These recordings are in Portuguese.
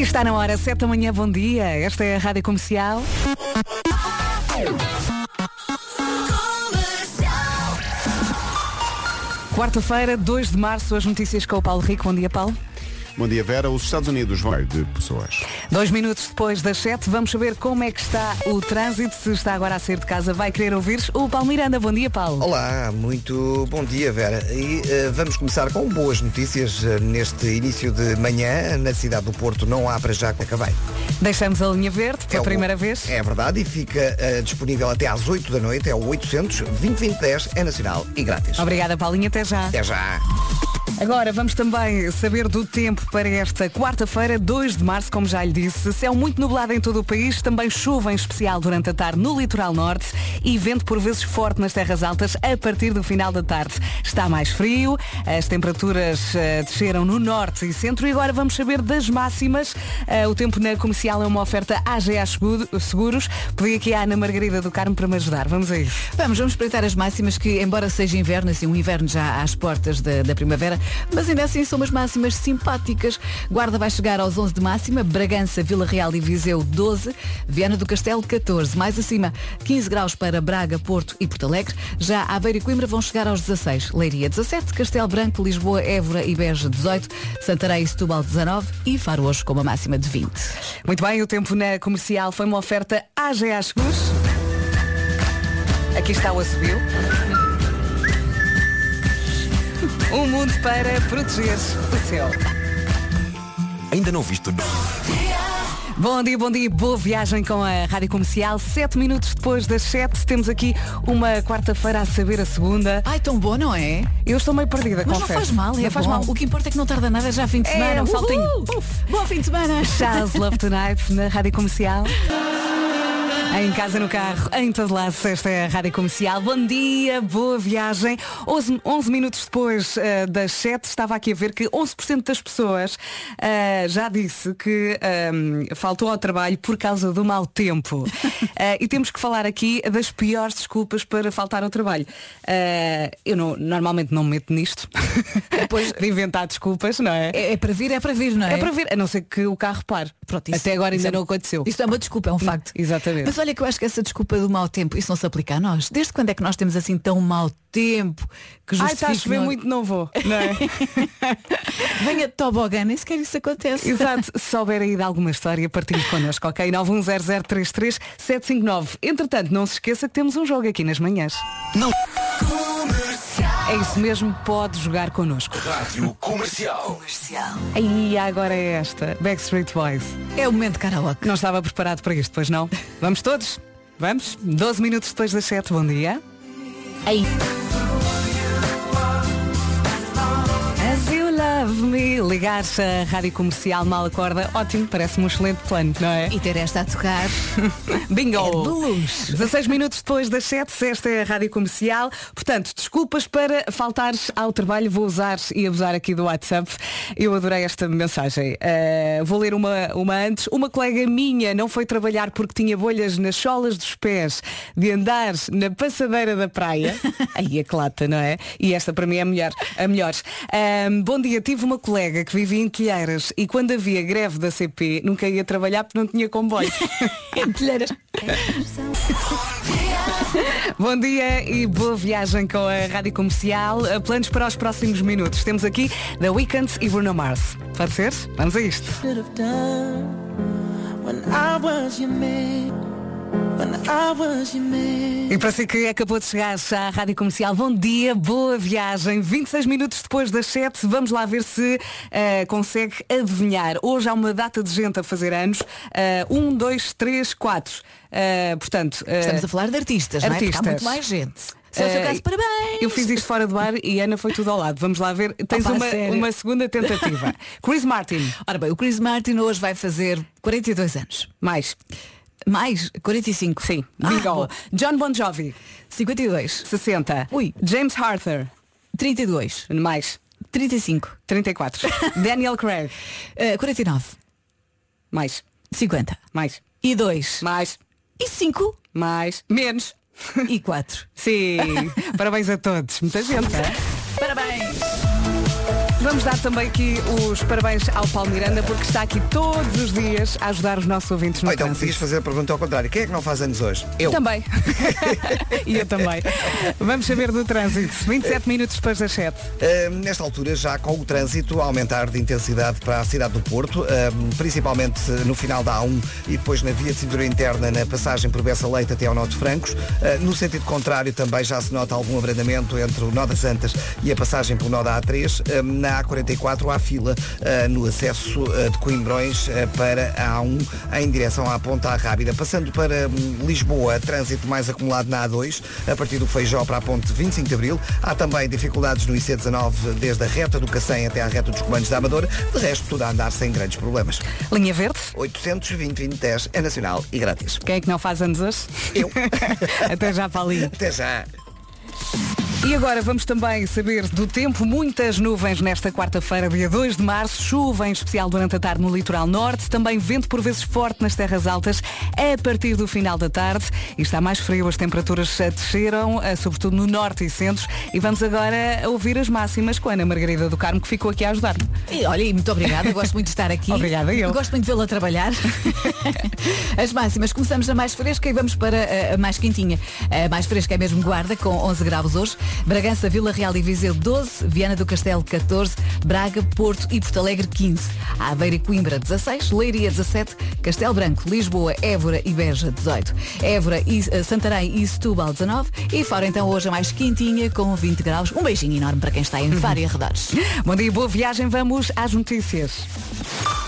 Está na hora, 7 da manhã, bom dia. Esta é a Rádio Comercial. Quarta-feira, 2 de março, as notícias com o Paulo Rico. Bom dia, Paulo. Bom dia, Vera. Os Estados Unidos vão de pessoas. Dois minutos depois das 7, vamos saber como é que está o trânsito. Se está agora a sair de casa, vai querer ouvir o Paulo Miranda. Bom dia, Paulo. Olá, muito bom dia, Vera. E uh, vamos começar com boas notícias uh, neste início de manhã. Na cidade do Porto não há para já acabei. Deixamos a linha verde pela É o- primeira vez. É verdade e fica uh, disponível até às 8 da noite. É o 800 2010 é nacional e grátis. Obrigada, Paulinho. Até já. Até já. Agora vamos também saber do tempo para esta quarta-feira, 2 de março, como já lhe disse. Céu muito nublado em todo o país, também chuva em especial durante a tarde no litoral norte e vento por vezes forte nas terras altas a partir do final da tarde. Está mais frio, as temperaturas eh, desceram no norte e centro e agora vamos saber das máximas. Eh, o tempo na comercial é uma oferta AGA Seguro- Seguros. Pedi aqui a Ana Margarida do Carmo para me ajudar. Vamos a isso. Vamos, vamos espreitar as máximas que, embora seja inverno, assim, um inverno já às portas da, da primavera, mas ainda assim são umas máximas simpáticas. Guarda vai chegar aos 11 de máxima, Bragança, Vila Real e Viseu 12, Viana do Castelo 14, mais acima 15 graus para Braga, Porto e Porto Alegre. Já Aveiro e Coimbra vão chegar aos 16, Leiria 17, Castelo Branco, Lisboa, Évora e Beja 18, Santarém e Setúbal 19 e Faro hoje com uma máxima de 20. Muito bem, o tempo na comercial foi uma oferta AGA Seguros. Aqui está o assobio. Um mundo para proteger o céu. Ainda não viste? Bom dia, bom dia, boa viagem com a Rádio Comercial. Sete minutos depois das sete, temos aqui uma quarta-feira a saber a segunda. Ai, tão bom, não é? Eu estou meio perdida, Mas não confesso. faz mal, é Não faz bom. mal. O que importa é que não tarda nada já fim de É, semana. um saltinho. Uhul! Bom fim de semana. Charles Love Tonight na Rádio Comercial. Em casa, no carro, em todo lado, esta é a Rádio Comercial. Bom dia, boa viagem. 11, 11 minutos depois eh, das 7, estava aqui a ver que 11% das pessoas eh, já disse que ehm, faltou ao trabalho por causa do mau tempo. Eh, e temos que falar aqui das piores desculpas para faltar ao trabalho. Eh, eu não- normalmente não me meto nisto. Depois de inventar desculpas, não é? É, é para vir, é para vir, não é? É para ver, a não ser que o carro pare. Pronto, isso- Até agora ainda é- não aconteceu. Isso é uma desculpa, é um facto. Exatamente. Mas olha que eu acho que essa desculpa do mau tempo, isso não se aplica a nós. Desde quando é que nós temos assim tão mau tempo que Ai, está a chover não- muito, não vou. Não é? Venha de tobogã, nem sequer isso acontece. Exato. Se souber aí de alguma história, partilhe connosco, ok? 910033759. Entretanto, não se esqueça que temos um jogo aqui nas manhãs. Não. É isso mesmo, pode jogar connosco. Rádio Comercial. E agora é esta, Backstreet Boys. É o momento de karaoke. Não estava preparado para isto, pois não? Vamos todos? Vamos? 12 minutos depois das 7, bom dia. Aí. Love me, ligar-se à rádio comercial mal acorda, ótimo, parece-me um excelente plano, não é? E ter esta a tocar. Bingo! É luz. 16 minutos depois das 7, esta é a Rádio Comercial. Portanto, desculpas para faltares ao trabalho, vou usar e abusar aqui do WhatsApp. Eu adorei esta mensagem. Uh, vou ler uma, uma antes. Uma colega minha não foi trabalhar porque tinha bolhas nas solas dos pés de andar na passadeira da praia. Aí a clata, não é? E esta para mim é a melhor. A melhor. Um, bom dia, tive uma colega que vivia em Telheiras e quando havia greve da CP nunca ia trabalhar porque não tinha comboio. Telheiras. Bom dia e boa viagem com a Rádio Comercial. Uh, Planos para os próximos minutos. Temos aqui The Weeknd e Bruno Mars. Pode ser? Vamos a isto. E para si que acabou de chegar já à Rádio Comercial, bom dia, boa viagem. 26 minutos depois das 7, vamos lá ver se uh, consegue adivinhar. Hoje há uma data de gente a fazer anos. Uh, um, dois, três, quatro. Uh, portanto, uh, Estamos a falar de artistas, não é? Porque há Artistas. muito mais gente. Se é o seu Eh, caso, parabéns. Eu fiz isto fora do ar e Ana foi tudo ao lado. Vamos lá ver. Tens Opa, uma, sério? uma segunda tentativa. Chris Martin. Ora bem, o Chris Martin hoje vai fazer 42 anos. Mais. Mais? 45? Sim. Ah, Bingo. bom. John Bon Jovi. 52. 60. Ui. James Arthur. 32. Mais. 35. 34. Daniel Craig. Eh, 49. Mais. 50. Mais. E 2. Mais. E 5. Mais. Menos. E 4. Sim. Parabéns a todos. Muita gente. é? Parabéns. Vamos dar também aqui os parabéns ao Paulo Miranda porque está aqui todos os dias a ajudar os nossos ouvintes no Ou então trânsito. podias fazer a pergunta ao contrário. Quem é que não faz anos hoje? Eu. Também. e eu também. Vamos saber do trânsito. 27 minutos depois das 7. Uh, nesta altura, já com o trânsito a aumentar de intensidade para a cidade do Porto, uh, principalmente no final da A1 e depois na via de cintura interna na passagem por Bessa Leite até ao Nó de Francos. Uh, no sentido contrário, também já se nota algum abrandamento entre o Nó das Antas e a passagem pelo Nó da A3. Uh, na A44 há fila uh, no acesso uh, de Coimbrões uh, para a A1 em direção à Ponta Rábida. Passando para hum, Lisboa, trânsito mais acumulado na A2, a partir do Feijó para a Ponte 25 de Abril. Há também dificuldades no IC19 desde a reta do Cacém até à reta dos comandos da Amadora. De resto, tudo a andar sem grandes problemas. Linha Verde. 820 2010 é nacional e grátis. Quem é que não faz anos hoje? Eu. Até já, Paulinho. Até já. E agora vamos também saber do tempo. Muitas nuvens nesta quarta-feira, dia 2 de março. Chuva em especial durante a tarde no litoral norte. Também vento por vezes forte nas terras altas a partir do final da tarde. E está mais frio. As temperaturas desceram, sobretudo no norte e centros. E vamos agora ouvir as máximas com a Ana Margarida do Carmo, que ficou aqui a ajudar-me. E, olha, e muito obrigada, gosto muito de estar aqui. Obrigada, eu. Gosto muito de vê-la trabalhar. As máximas, começamos na mais fresca e vamos para a mais quentinha. A mais fresca é mesmo Guarda, com 11 graus hoje. Bragança, Vila Real e Viseu 12, Viana do Castelo 14, Braga, Porto e Porto Alegre 15. Aveiro e Coimbra 16, Leiria 17, Castelo Branco, Lisboa, Évora e Beja 18. Évora e eh, Santarém e Setúbal 19 e fora então hoje a mais quentinha com 20 graus. Um beijinho enorme para quem está em e arredores. Bom dia, boa viagem. Vamos às notícias.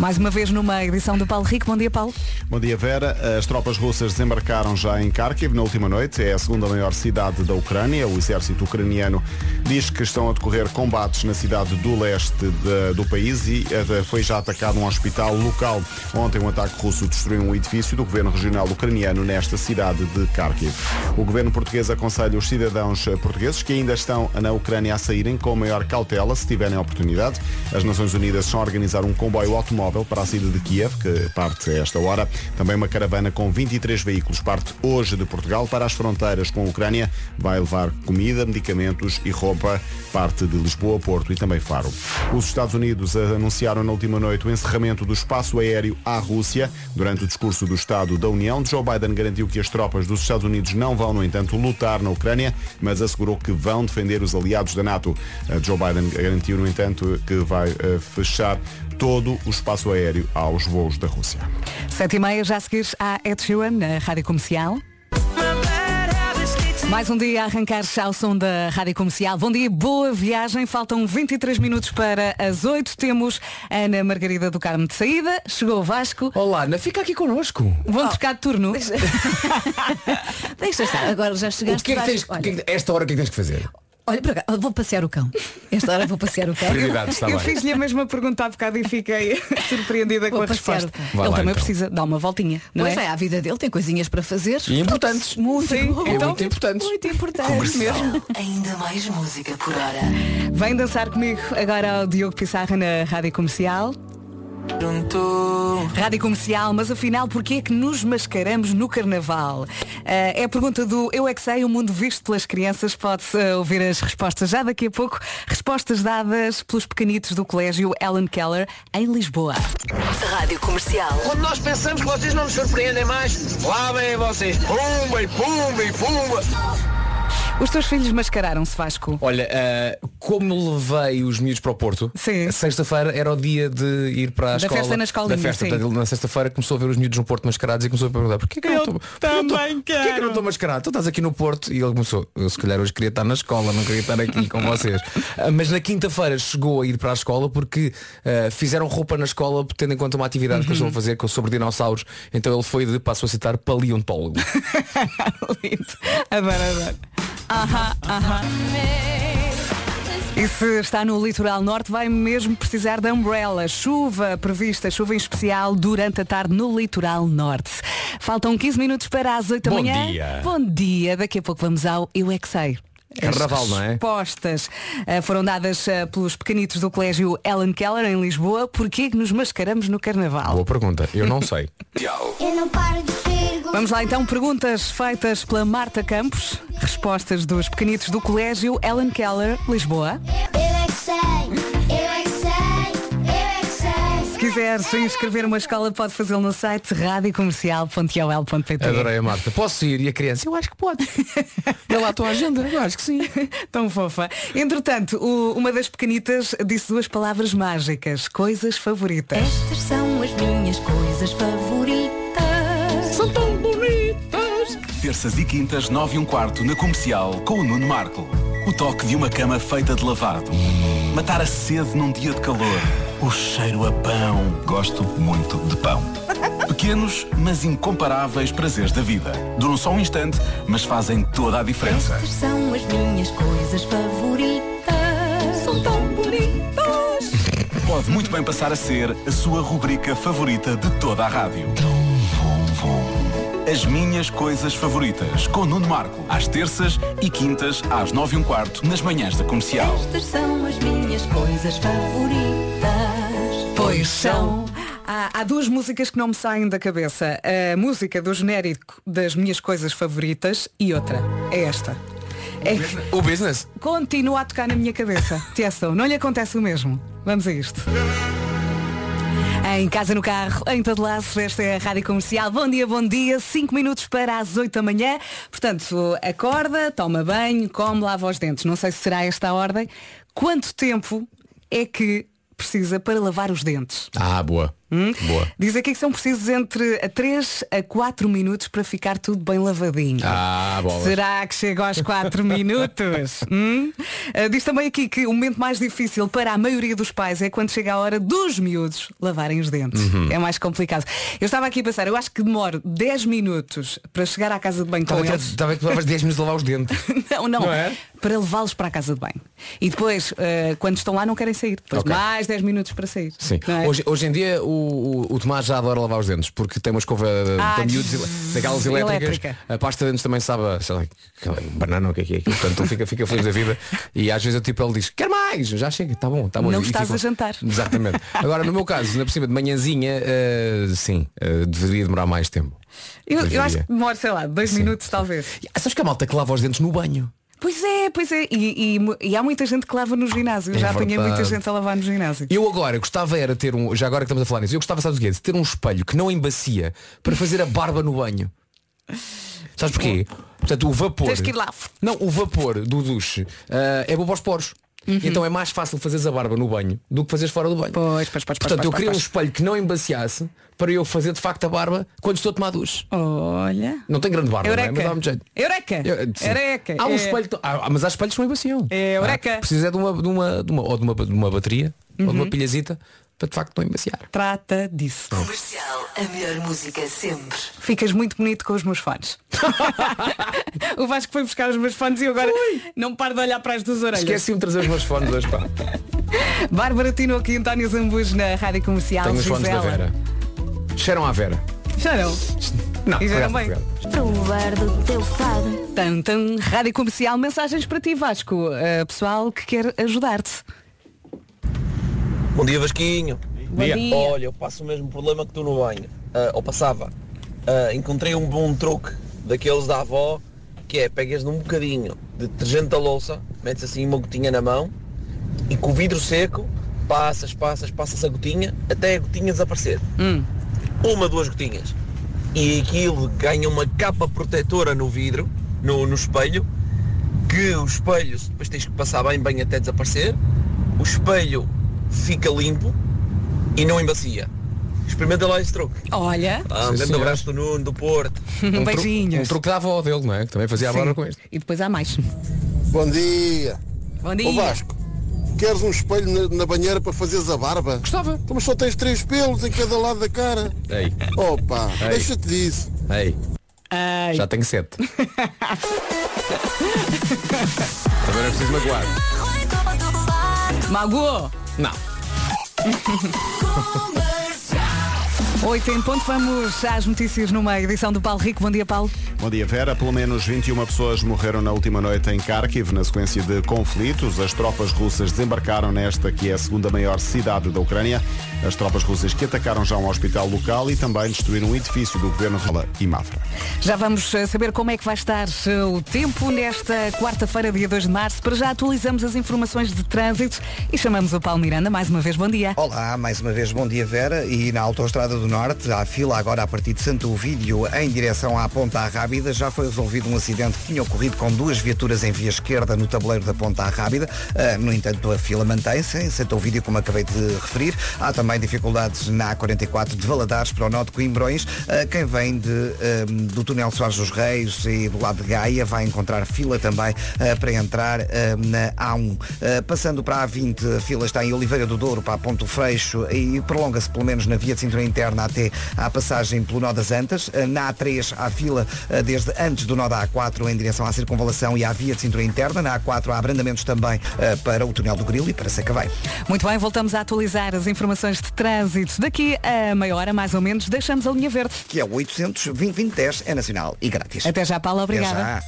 Mais uma vez numa edição do Paulo Rico. Bom dia, Paulo. Bom dia, Vera. As tropas russas desembarcaram já em Kharkiv na última noite. É a segunda maior cidade da Ucrânia. O exército ucraniano diz que estão a decorrer combates na cidade do leste de- do país e eh, foi já atacado um hospital local. Ontem um ataque russo destruiu um edifício do governo regional ucraniano nesta cidade de Kharkiv. O governo português aconselha os cidadãos eh, portugueses que ainda estão na Ucrânia a saírem com maior cautela se tiverem a oportunidade. As Nações Unidas estão a organizar um comboio automóvel para a saída de Kiev, que parte a esta hora. Também uma caravana com 23 veículos parte hoje de Portugal para as fronteiras com a Ucrânia. Vai levar comida, medicamentos e roupa. Parte de Lisboa, Porto e também Faro. Os Estados Unidos anunciaram na última noite o encerramento do espaço aéreo à Rússia. Durante o discurso do Estado da União, Joe Biden garantiu que as tropas dos Estados Unidos não vão, no entanto, lutar na Ucrânia, mas assegurou que vão defender os aliados da NATO. Joe Biden garantiu, no entanto, que vai uh, fechar todo o espaço aéreo aos voos da Rússia. Sete e meia, já a seguir à Ed Sheeran, na Rádio Comercial. Mais um dia a arrancar ao som da Rádio Comercial. Bom dia, boa viagem. Faltam 23 minutos para as 8. Temos a Ana Margarida do Carmo de saída. Chegou o Vasco. Olá, Ana, fica aqui connosco. Vão trocar de turno. Deixa estar, agora já O chegaste. que é que tens, o olha, é que- esta hora o que é que tens que fazer? Olha para cá, vou passear o cão. Esta hora vou passear o cão. Prioridades, está Eu bem. fiz-lhe a mesma pergunta há bocado e fiquei surpreendida com Vou a passear resposta. o Ele lá, também então. precisa dar uma voltinha, não Pois é? é, a vida dele tem coisinhas para fazer. E importantes. Muito, Sim, muito, então- muito importantes. muito importante mesmo. Ainda mais música por hora. Vem dançar comigo agora ao Diogo Pissarra na Rádio Comercial. Rádio Comercial, mas afinal, porquê é que nos mascaramos no Carnaval? Ah, é a pergunta do Eu é que sei, o mundo visto pelas crianças. Pode-se ah, ouvir as respostas já daqui a pouco. Respostas dadas pelos pequenitos do Colégio Ellen Keller, em Lisboa. Rádio Comercial. Quando nós pensamos que vocês não nos surpreendem mais, lá vêm vocês. Pumba e pumba e pumba. Os teus filhos mascararam-se, Vasco? Olha, ah, como levei os miúdos para o Porto, Sim. sexta-feira era o dia de ir para a Da escola. festa na escolinha, da festa. sim. Na sexta-feira começou a ver os miúdos no Porto mascarados e começou a perguntar porquê que eu, Eu não estou- também porquê que eu quero." não estou mascarado? Tu estás aqui no Porto e ele começou, eu se calhar hoje queria estar na escola, não queria estar aqui com vocês. Ah, Mas na quinta-feira chegou a ir para a escola porque ah, fizeram roupa na escola tendo em conta uma atividade que eles Uhum. vão fazer com- sobre dinossauros. Então ele foi de, passo a citar, paleontólogo. Lindo. Adoro, adoro. E se está no litoral norte, vai mesmo precisar de umbrella. Chuva prevista, chuva em especial durante a tarde no litoral norte. Faltam 15 minutos para as 8 da Bom manhã. dia. Bom dia. Daqui a pouco vamos ao Eu É Que Sei. Carnaval, As não é? respostas eh, foram dadas eh, pelos pequenitos do colégio Ellen Keller em Lisboa. Porquê que nos mascaramos no carnaval? Boa pergunta, eu não sei. Eu não paro de perguntar. Vamos lá então, perguntas feitas pela Marta Campos, respostas dos pequenitos do colégio Ellen Keller, Lisboa. Eu é que sei. Quiseres inscrever uma escola, pode fazê-lo no site radiocomercial.ol.pt. Adorei a Marta. Posso ir? E a criança? Eu acho que pode. Dê lá a tua agenda. Eu acho que sim. Tão fofa. Entretanto, o- uma das pequenitas disse duas palavras mágicas. Coisas favoritas. Estas são as minhas coisas favoritas. São tão bonitas. Terças e quintas, 9 e um quarto, na comercial, com o Nuno Marco. O toque de uma cama feita de lavado. Matar a sede num dia de calor. O cheiro a pão. Gosto muito de pão. Pequenos, mas incomparáveis prazeres da vida. Duram só um instante, mas fazem toda a diferença. Estas são as minhas coisas favoritas. São tão bonitas. Pode muito bem passar a ser a sua rubrica favorita de toda a rádio. As minhas coisas favoritas, com Nuno Marco, às terças e quintas, às nove e um quarto, nas manhãs da comercial. Estas são as minhas coisas favoritas. Pois são. Há, há duas músicas que não me saem da cabeça. A música do genérico das minhas coisas favoritas e outra. É esta. É O business? continua a tocar na minha cabeça. Tiesto, não lhe acontece o mesmo. Vamos a isto. Em casa, no carro, em todo lado, esta é a Rádio Comercial. Bom dia, bom dia. 5 minutos para as 8 da manhã. Portanto, acorda, toma banho, come, lava os dentes. Não sei se será esta a ordem. Quanto tempo é que precisa para lavar os dentes? Ah, boa. Boa. Diz aqui que são precisos entre 3 a 4 minutos para ficar tudo bem lavadinho. Ah. Será que chega aos 4 minutos? Hum? Ah, diz também aqui que o momento mais difícil para a maioria dos pais é quando chega a hora dos miúdos lavarem os dentes. Uhum. É mais complicado. Eu estava aqui a pensar, eu acho que demoro 10 minutos para chegar à casa de banho com eles. Estava que levavas 10 minutos a lavar os dentes. Não, não. Não é? Para levá-los para a casa de banho. E depois, ah, quando estão lá, não querem sair. Depois Ok. mais 10 minutos para sair. Sim. É? Hoje, hoje em dia o, o, o Tomás já adora lavar os dentes porque tem uma escova de- Ah, miúdos daquelas elétricas. elétrica. A pasta de dentes também sabe, lá, aquela banana o que é que é. Portanto, ele fica, fica feliz da vida e às vezes eu, tipo, ele diz, quer mais, já chega, está bom, está bom. Não E estás a jantar. Exatamente. Agora, no meu caso, na por cima de manhãzinha, eh, sim, eh, deveria demorar mais tempo. Eu, acho que demora, sei lá, dois minutos talvez. Ah, Sabes que há malta que lava os dentes no banho? Pois é, pois é. E, e e há muita gente que lava no ginásio. Eu É já apanhei muita gente a lavar no ginásio. Eu agora gostava era ter um, já agora que estamos a falar nisso, eu gostava, sabes o quê? De ter um espelho que não embacia para fazer a barba no banho. Sabes porquê? Portanto, o vapor. Tens que ir lá. Não, o vapor do duche ah, é bom para os poros. Uhum. Então é mais fácil fazeres a barba no banho do que fazeres fora do banho. Pois, pois, pois, Portanto, eu queria um espelho que não embaciasse para eu fazer de facto a barba quando estou a tomar duche. Olha. Não tem grande barba, não é? Eureka. mas jeito. Eureka. Eu-. Eureka. Há um É- espelho, ah, mas há espelhos que não embaciam. É eureka. Ah, precisa é de uma, de uma, de uma, ou de uma, de uma bateria ou de uma Uhum. pilhazita para de facto não embaciar. Trata disso. Comercial, a melhor música sempre. Ficas muito bonito com os meus fones. o Vasco foi buscar os meus fones e eu agora não paro de olhar para as duas orelhas. Esqueci-me de trazer os meus fones hoje, pá. Bárbara Tino aqui, António Zambujo na Rádio Comercial. Tenho os fones da. Vera. Cheiram à Vera. Já não. Não, E já bem. do teu fado. Tan, tan, Rádio Comercial, mensagens para ti, Vasco. Uh, pessoal que quer ajudar-te. Bom dia Vasquinho. Bom dia. Olha, eu passo o mesmo problema que tu no banho. Ah, ou passava. Ah, encontrei um bom truque daqueles da avó, que é pegas num bocadinho de detergente da louça, metes assim uma gotinha na mão e com o vidro seco passas, passas, passas a gotinha até a gotinha desaparecer. Uma, duas gotinhas. E aquilo ganha uma capa protetora no vidro, no, no espelho, que o espelho depois tens que passar bem, bem até desaparecer. O espelho fica limpo e não embacia. Experimenta lá esse truque. Olha. Ah, um Sim, grande senhor. abraço do Nuno, do Porto. Um Beijinhos. truque, um truque da avó dele, não é? Que também fazia a Sim. barba com isto. E depois há mais. Bom dia. Bom dia. Ô Vasco, queres um espelho na, na banheira para fazeres a barba? Gostava. Então, mas só tens três pelos em cada lado da cara. Ei, Opa, Ei. deixa-te disso. ei, Ai. já tenho sete. Também não é preciso magoar. Magoou. Não. 8 em ponto, vamos às notícias numa edição do Paulo Rico. Bom dia, Paulo. Bom dia, Vera. Pelo menos 21 pessoas morreram na última noite em Kharkiv, na sequência de conflitos. As tropas russas desembarcaram nesta, que é a segunda maior cidade da Ucrânia. As tropas russas que atacaram já um hospital local e também destruíram um edifício do governo Rala e Mafra. Já vamos eh, saber como é que vai estar eh, o tempo nesta quarta-feira, dia 2 de março. Para já atualizamos as informações de trânsito e chamamos o Paulo Miranda. Mais uma vez, bom dia. Olá, mais uma vez bom dia Vera e na Autostrada do Norte, há fila agora a partir de Santo Ovídio em direção à Ponta Rábida, já foi resolvido um acidente que tinha ocorrido com duas viaturas em via esquerda no tabuleiro da Ponta Rábida, Ah, no entanto a fila mantém-se em Santo Ovídio, como acabei de referir. Há também dificuldades na A44 de Valadares para o Norte de Coimbrões. Ah, Quem vem de, ah, do túnel Soares dos Reis e do lado de Gaia vai encontrar fila também para entrar na A1. Ah, Passando para a A20, a fila está em Oliveira do Douro para a Ponto Freixo e prolonga-se pelo menos na via de cintura interna até à passagem pelo Nó das Antas. Ah, Na A3 há fila ah, desde antes do Nó da A4 em direção à circunvalação e à via de cintura interna. Na A4 há abrandamentos também ah, para o túnel do Grilo e para Sacavém. Muito bem, voltamos a atualizar as informações de trânsito. Daqui a meia hora, mais ou menos, deixamos a linha verde. Que é o 800 2010 é nacional e grátis. Até já, Paulo. Obrigada.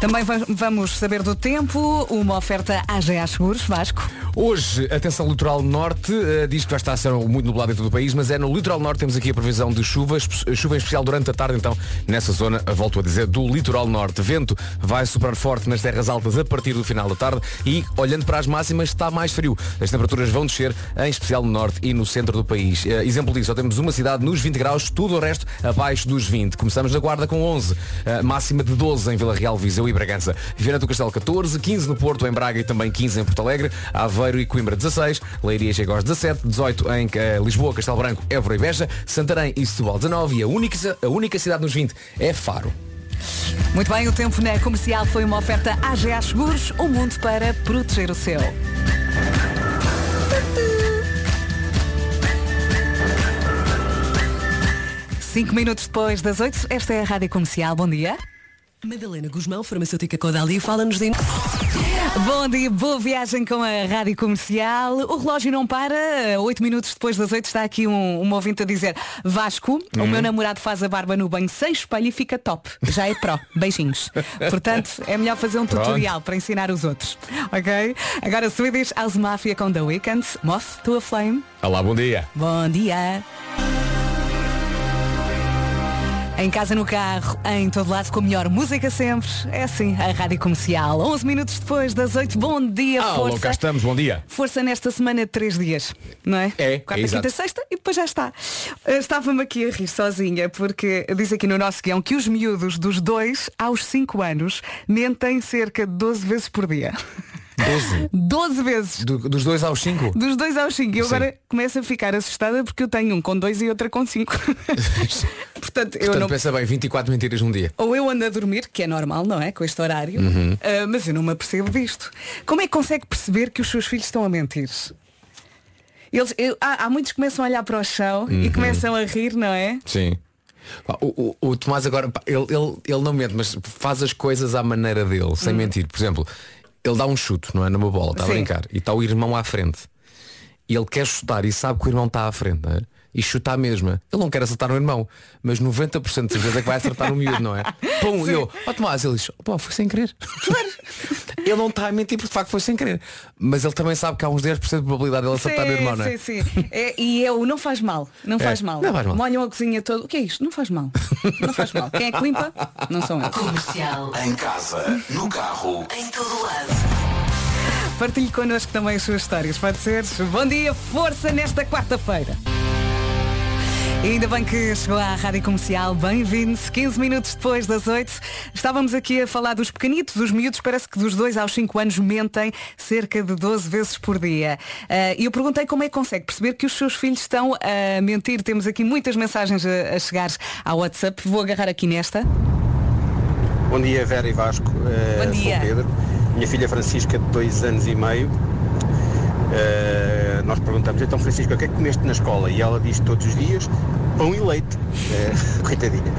Também va- vamos saber do tempo, uma oferta AGA Seguros, Vasco. Hoje, atenção litoral norte, eh, diz que vai estar a ser muito nublado em todo o país, mas é no litoral norte temos aqui a previsão de chuvas, chuva em especial durante a tarde, então, nessa zona, volto a dizer, do litoral norte. Vento vai soprar forte nas terras altas a partir do final da tarde e, olhando para as máximas, está mais frio. As temperaturas vão descer, em especial no norte e no centro do país. Eh, Exemplo disso, só temos uma cidade nos 20 graus, tudo o resto abaixo dos 20. Começamos na Guarda com 11, eh, máxima de 12 em Vila Real, Viseu e Bragança. Viana do Castelo 14, 15 no Porto, em Braga e também 15 em Porto Alegre, Aveiro e Coimbra 16, Leiria chega aos 17, 18 em eh, Lisboa, Castelo Branco, Évora e Beja, Santarém e Setúbal 19 e a única, a única cidade nos 20 é Faro. Muito bem, o tempo na comercial foi uma oferta AGA Seguros, o mundo para proteger o seu. Cinco minutos depois das oito, esta é a Rádio Comercial. Bom dia. Madalena Guzmão, farmacêutica Codali, fala-nos de... Bom dia, boa viagem com a Rádio Comercial. O relógio não para. Oito minutos depois das oito está aqui um, um ouvinte a dizer Vasco, o meu namorado faz a barba no banho sem espelho e fica top. Já é pró. Beijinhos. Portanto, é melhor fazer um Pronto. tutorial para ensinar os outros. Ok? Agora Swedish House Mafia com The Weeknd. Moth to a Flame. Olá, bom dia. Bom dia. Em casa, no carro, em todo lado, com a melhor música sempre. É assim, a Rádio Comercial. 11 minutos depois das 8. Bom dia, Alô, força. cá estamos, bom dia. Força nesta semana de três dias, não é? É, Quarta, é exato. quinta, sexta e depois já está. Eh, Estava-me aqui a rir sozinha porque diz aqui no nosso guião que os miúdos dos 2 aos 5 anos mentem cerca de 12 vezes por dia. 12. 12 vezes. Do- dos 2 aos 5. Dos 2 aos 5. E eu Sim. agora começo a ficar assustada porque eu tenho um com 2 e outra com 5. Portanto, eu Portanto, não. pensa bem, 24 mentiras num dia. Ou eu ando a dormir, que é normal, não é? Com este horário. Uhum. Ah, mas eu não me apercebo disto. Como é que consegue perceber que os seus filhos estão a mentir? Eles, eu- há, há muitos que começam a olhar para o chão e Uhum. começam a rir, não é? Sim. O, o, o Tomás agora, ele, ele, ele não mente, mas faz as coisas à maneira dele, sem Hum. mentir. Por exemplo, ele dá um chute, não é? Numa bola, está a Sim. brincar. E está o irmão à frente. E ele quer chutar e sabe que o irmão está à frente, não é? E chuta a mesma. Ele não quer acertar no irmão, mas 90% de certeza é que vai acertar no miúdo, não é? Pum, eu, ó Tomás, ele diz, pô, foi sem querer. ele não está a mentir porque de facto foi sem querer. Mas ele também sabe que há uns 10% de probabilidade de ele acertar no irmão, não é? sim, sim. É, e eu, não faz mal. Não É, faz mal. não faz mal. Molham a cozinha toda. O que é isto? Não faz mal. Não faz mal. Quem é que limpa? Não são eles. Comercial. Em casa, no carro, Em todo lado. Partilhe connosco também as suas histórias, pode ser? Bom dia, força nesta quarta-feira. E ainda bem que chegou à Rádio Comercial, bem-vindo, 15 minutos depois das 8. Estávamos aqui a falar dos pequenitos, dos miúdos, parece que dos 2 aos 5 anos mentem cerca de 12 vezes por dia. Ah, E eu perguntei como é que consegue perceber que os seus filhos estão a mentir. Temos aqui muitas mensagens a, a chegar ao WhatsApp, vou agarrar aqui nesta. Bom dia, Vera e Vasco. Eh, Bom dia. Sou Pedro. Minha filha Francisca, de dois anos e meio. Eh, nós perguntamos, então Francisca, o que é que comeste na escola? E ela diz todos os dias, pão e leite. Eh, coitadinha.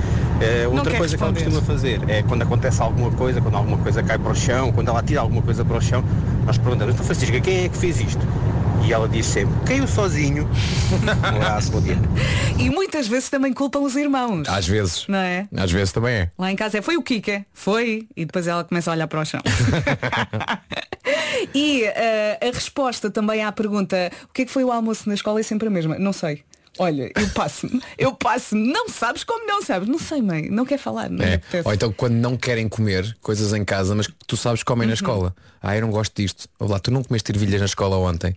Não outra coisa que ela costuma fazer é quando acontece alguma coisa, quando alguma coisa cai para o chão, quando ela tira alguma coisa para o chão, nós perguntamos, então Francisca, quem é que fez isto? E ela diz sempre, caiu sozinho. Um abraço, bom dia. E muitas vezes também culpam os irmãos. Às vezes. Não é? Às vezes também é. Lá em casa é, foi o Kika, foi, e depois ela começa a olhar para o chão. e eh, a resposta também à pergunta, o que é que foi o almoço na escola é sempre a mesma. Não sei. Olha, eu passo-me, eu passo-me, não sabes como não sabes, não sei mãe, não quer falar, não É. Ou então quando não querem comer coisas em casa, mas tu sabes que comem Uhum. na escola. Ah, eu não gosto disto. Ou lá, tu não comeste ervilhas na escola ontem.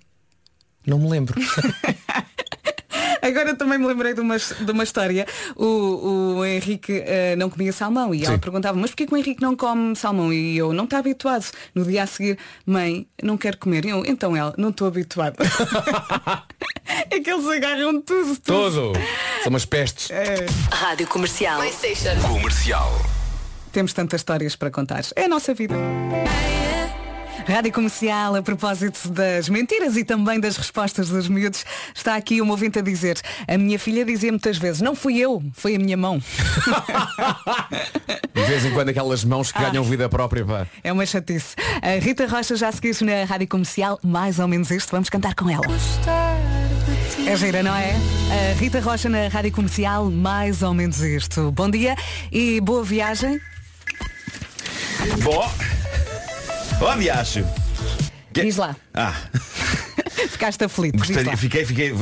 Não me lembro. Agora também me lembrei de uma, de uma história. O, o Henrique eh, não comia salmão e ela Sim. perguntava, mas porquê que o Henrique não come salmão? E eu, não está habituado. No dia a seguir, mãe, não quero comer. E eu, então ela, não estou habituado. é que eles agarram tudo, tudo. São umas pestes. É. Rádio Comercial. Comercial. Temos tantas histórias para contar. É a nossa vida. Rádio Comercial, a propósito das mentiras e também das respostas dos miúdos, está aqui uma ouvinte a dizer, a minha filha dizia muitas vezes, não fui eu, foi a minha mão. De vez em quando aquelas mãos que ganham vida própria. Pá. É uma chatice. A Rita Rocha já seguiu na Rádio Comercial, mais ou menos isto, vamos cantar com ela. É gira, não é? A Rita Rocha na Rádio Comercial, mais ou menos isto. Bom dia e boa viagem. Bom. Onde acho? Diz lá. Ah, Ficaste aflito. gostaria, fiquei, fiquei,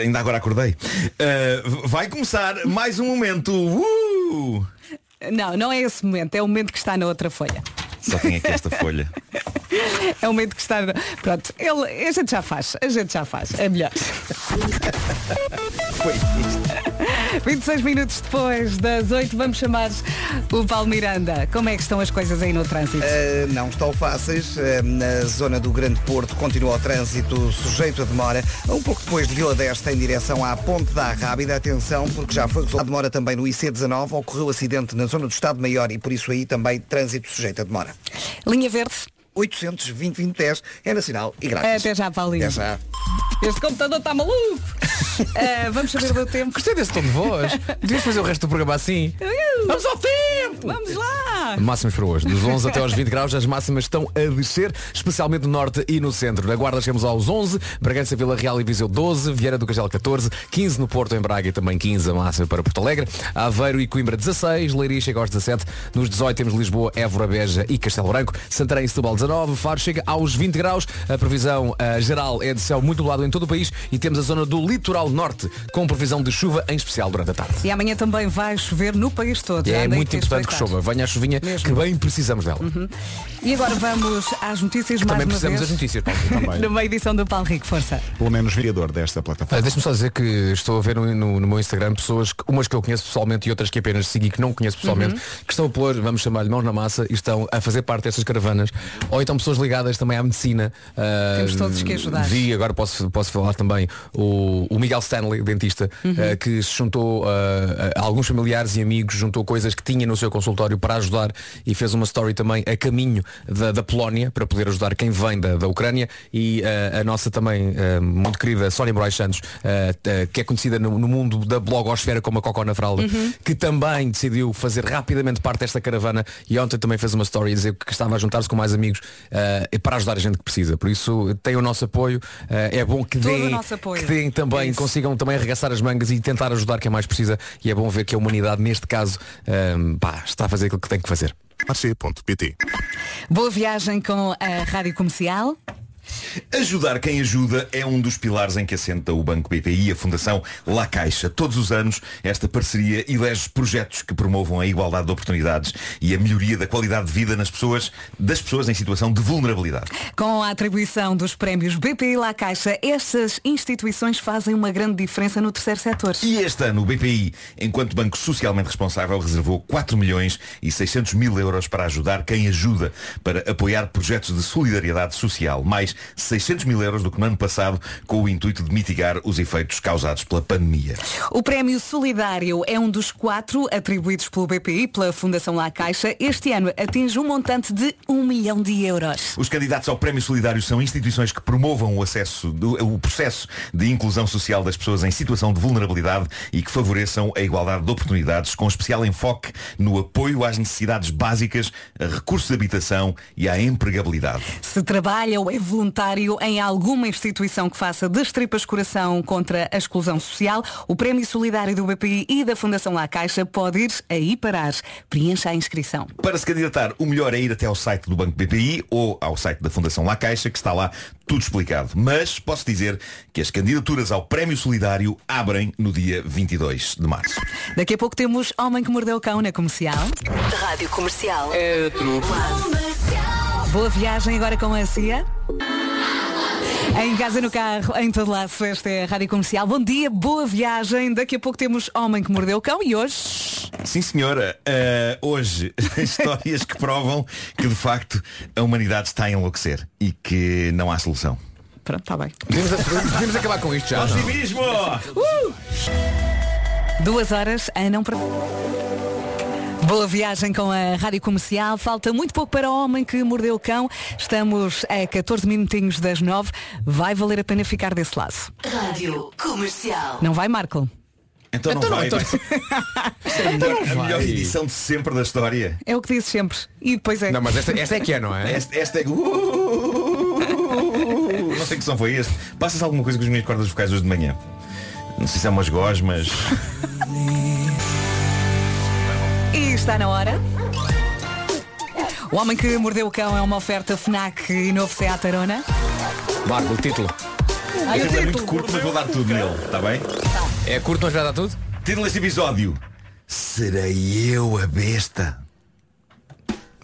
ainda agora acordei. Uh, vai começar mais um momento. Uh! Não, não é esse momento, é o momento que está na outra folha. Só tem aqui esta folha. É o momento que está. na- Pronto, ele, a gente já faz, a gente já faz. É melhor. Foi isto. 26 minutos depois das 8, vamos chamar o Paulo Miranda. Como é que estão as coisas aí no trânsito? Uh, não estão fáceis. Uh, na zona do Grande Porto continua o trânsito sujeito a demora. Um pouco depois de Vila Desta em direção à Ponte da Rábida. Atenção, porque já foi resolvida a demora também no IC19. Ocorreu acidente na zona do Estado Maior e por isso aí também trânsito sujeito a demora. Linha Verde. 820 2010 é nacional e grátis. Até já, Paulinho. Até já. Este computador está maluco. Uh, vamos saber do tempo. Gostei desse tom de voz. Devias fazer o resto do programa assim. Vamos ao tempo! Vamos lá! Máximas para hoje. Dos 11 até aos 20 graus, as máximas estão a descer, especialmente no norte e no centro. Na Guarda chegamos aos 11, Bragança, Vila Real e Viseu 12, Vieira do Castelo 14, 15 no Porto, em Braga e também 15 a máxima para Porto Alegre, Aveiro e Coimbra 16, Leiria chega aos 17, nos 18 temos Lisboa, Évora, Beja e Castelo Branco, Santarém e Setúbal 19, Faro chega aos 20 graus, a previsão ah, geral é de céu muito nublado em todo o país e temos a zona do litoral norte, com previsão de chuva em especial durante a tarde. E amanhã também vai chover no país todo. E é muito importante que chova. Venha a chuvinha que bem precisamos dela. E agora vamos às notícias mais Também uma precisamos vez. das notícias, Paulo. Também. Numa edição do Paulo Rico, força. Pelo menos vereador desta Ah, plataforma. Deixa-me só dizer que estou a ver no, no- no meu Instagram pessoas, que- umas que eu conheço pessoalmente e outras que apenas segui que não conheço pessoalmente, Uhum. que estão a pôr, vamos chamar-lhe mãos na massa e estão a fazer parte dessas caravanas. Ou então pessoas ligadas também à medicina. Ah, Temos todos que ajudar. Vi, agora posso, posso falar também, o, o Miguel Stanley, dentista, Uhum. ah, que se juntou ah, a alguns familiares e amigos, juntou coisas que tinha no seu consultório para ajudar e fez uma story também a caminho da, da Polónia para poder ajudar quem vem da, da Ucrânia e ah, a nossa também ah, muito querida Sónia Moraes Santos, ah, ah, que é conhecida no, no mundo da blogosfera como a Cocó na Fralda, Uhum. que também decidiu fazer rapidamente parte desta caravana e ontem também fez uma story a dizer que estava a juntar-se com mais amigos ah, para ajudar a gente que precisa. Por isso tem o nosso apoio. Ah, é bom que deem, nosso apoio. que deem também, Isso. consigam também arregaçar as mangas e tentar ajudar quem mais precisa. E é bom ver que a humanidade, neste caso, ah, pá, está a fazer aquilo que tem que fazer. Boa viagem com a Rádio Comercial. Ajudar quem ajuda é um dos pilares em que assenta o Banco BPI e a Fundação La Caixa. Todos os anos, esta parceria elege projetos que promovam a igualdade de oportunidades e a melhoria da qualidade de vida nas pessoas, das pessoas em situação de vulnerabilidade. Com a atribuição dos prémios BPI La Caixa, estas instituições fazem uma grande diferença no terceiro setor. E este ano o BPI, enquanto banco socialmente responsável, reservou 4 milhões e 600 mil euros para ajudar quem ajuda, para apoiar projetos de solidariedade social. Mais 600 mil euros do que no ano passado, com o intuito de mitigar os efeitos causados pela pandemia. O prémio Solidário é um dos quatro atribuídos pelo BPI, pela Fundação La Caixa. Este ano atinge um montante de um milhão de euros. Os candidatos ao Prémio Solidário são instituições que promovam o acesso, do- o processo de inclusão social das pessoas em situação de vulnerabilidade e que favoreçam a igualdade de oportunidades, com especial enfoque no apoio às necessidades básicas, a recursos de habitação e à empregabilidade. Se trabalha ou é vulnerável voluntário em alguma instituição que faça das tripas coração contra a exclusão social, o Prémio Solidário do BPI e da Fundação La Caixa pode ir aí parar. Preencha a inscrição. Para se candidatar, o melhor é ir até ao site do Banco BPI ou ao site da Fundação La Caixa, que está lá tudo explicado. Mas posso dizer que as candidaturas ao Prémio Solidário abrem no dia 22 de março. Daqui a pouco temos Homem que Mordeu o Cão na comercial. Rádio Comercial. É truque. Boa viagem agora com a Cia. Em casa, no carro, em todo lado, esta é a Rádio Comercial. Bom dia, boa viagem. Daqui a pouco temos Homem que Mordeu o Cão e hoje... Sim senhora, Uh, hoje histórias que provam que de facto a humanidade está a enlouquecer e que não há solução. Pronto, está bem. Podemos, podemos acabar com isto já. Otimismo! Duas horas, a não... Boa viagem com a Rádio Comercial. Falta muito pouco para o Homem que Mordeu o Cão. Estamos a 14 minutinhos das 9. Vai valer a pena ficar desse lado. Rádio Comercial. Não vai, Marco? Então, Então não não, vai. então- vai. É a melhor- a melhor edição de sempre da história. É o que disse sempre. E depois é. Não, mas esta, esta é que é, não é? Esta, esta é. Não sei que som foi este. Passas alguma coisa com as minhas cordas vocais hoje de manhã? Não sei se é umas gosmas. Está na hora. O Homem que Mordeu o Cão é uma oferta FNAC e novo Seat Arona. Marco, o título. Ai, o Aquilo é muito título. curto, mas vou dar tudo nele, está bem? É curto, mas já dá tudo? Título deste episódio. Serei eu a besta.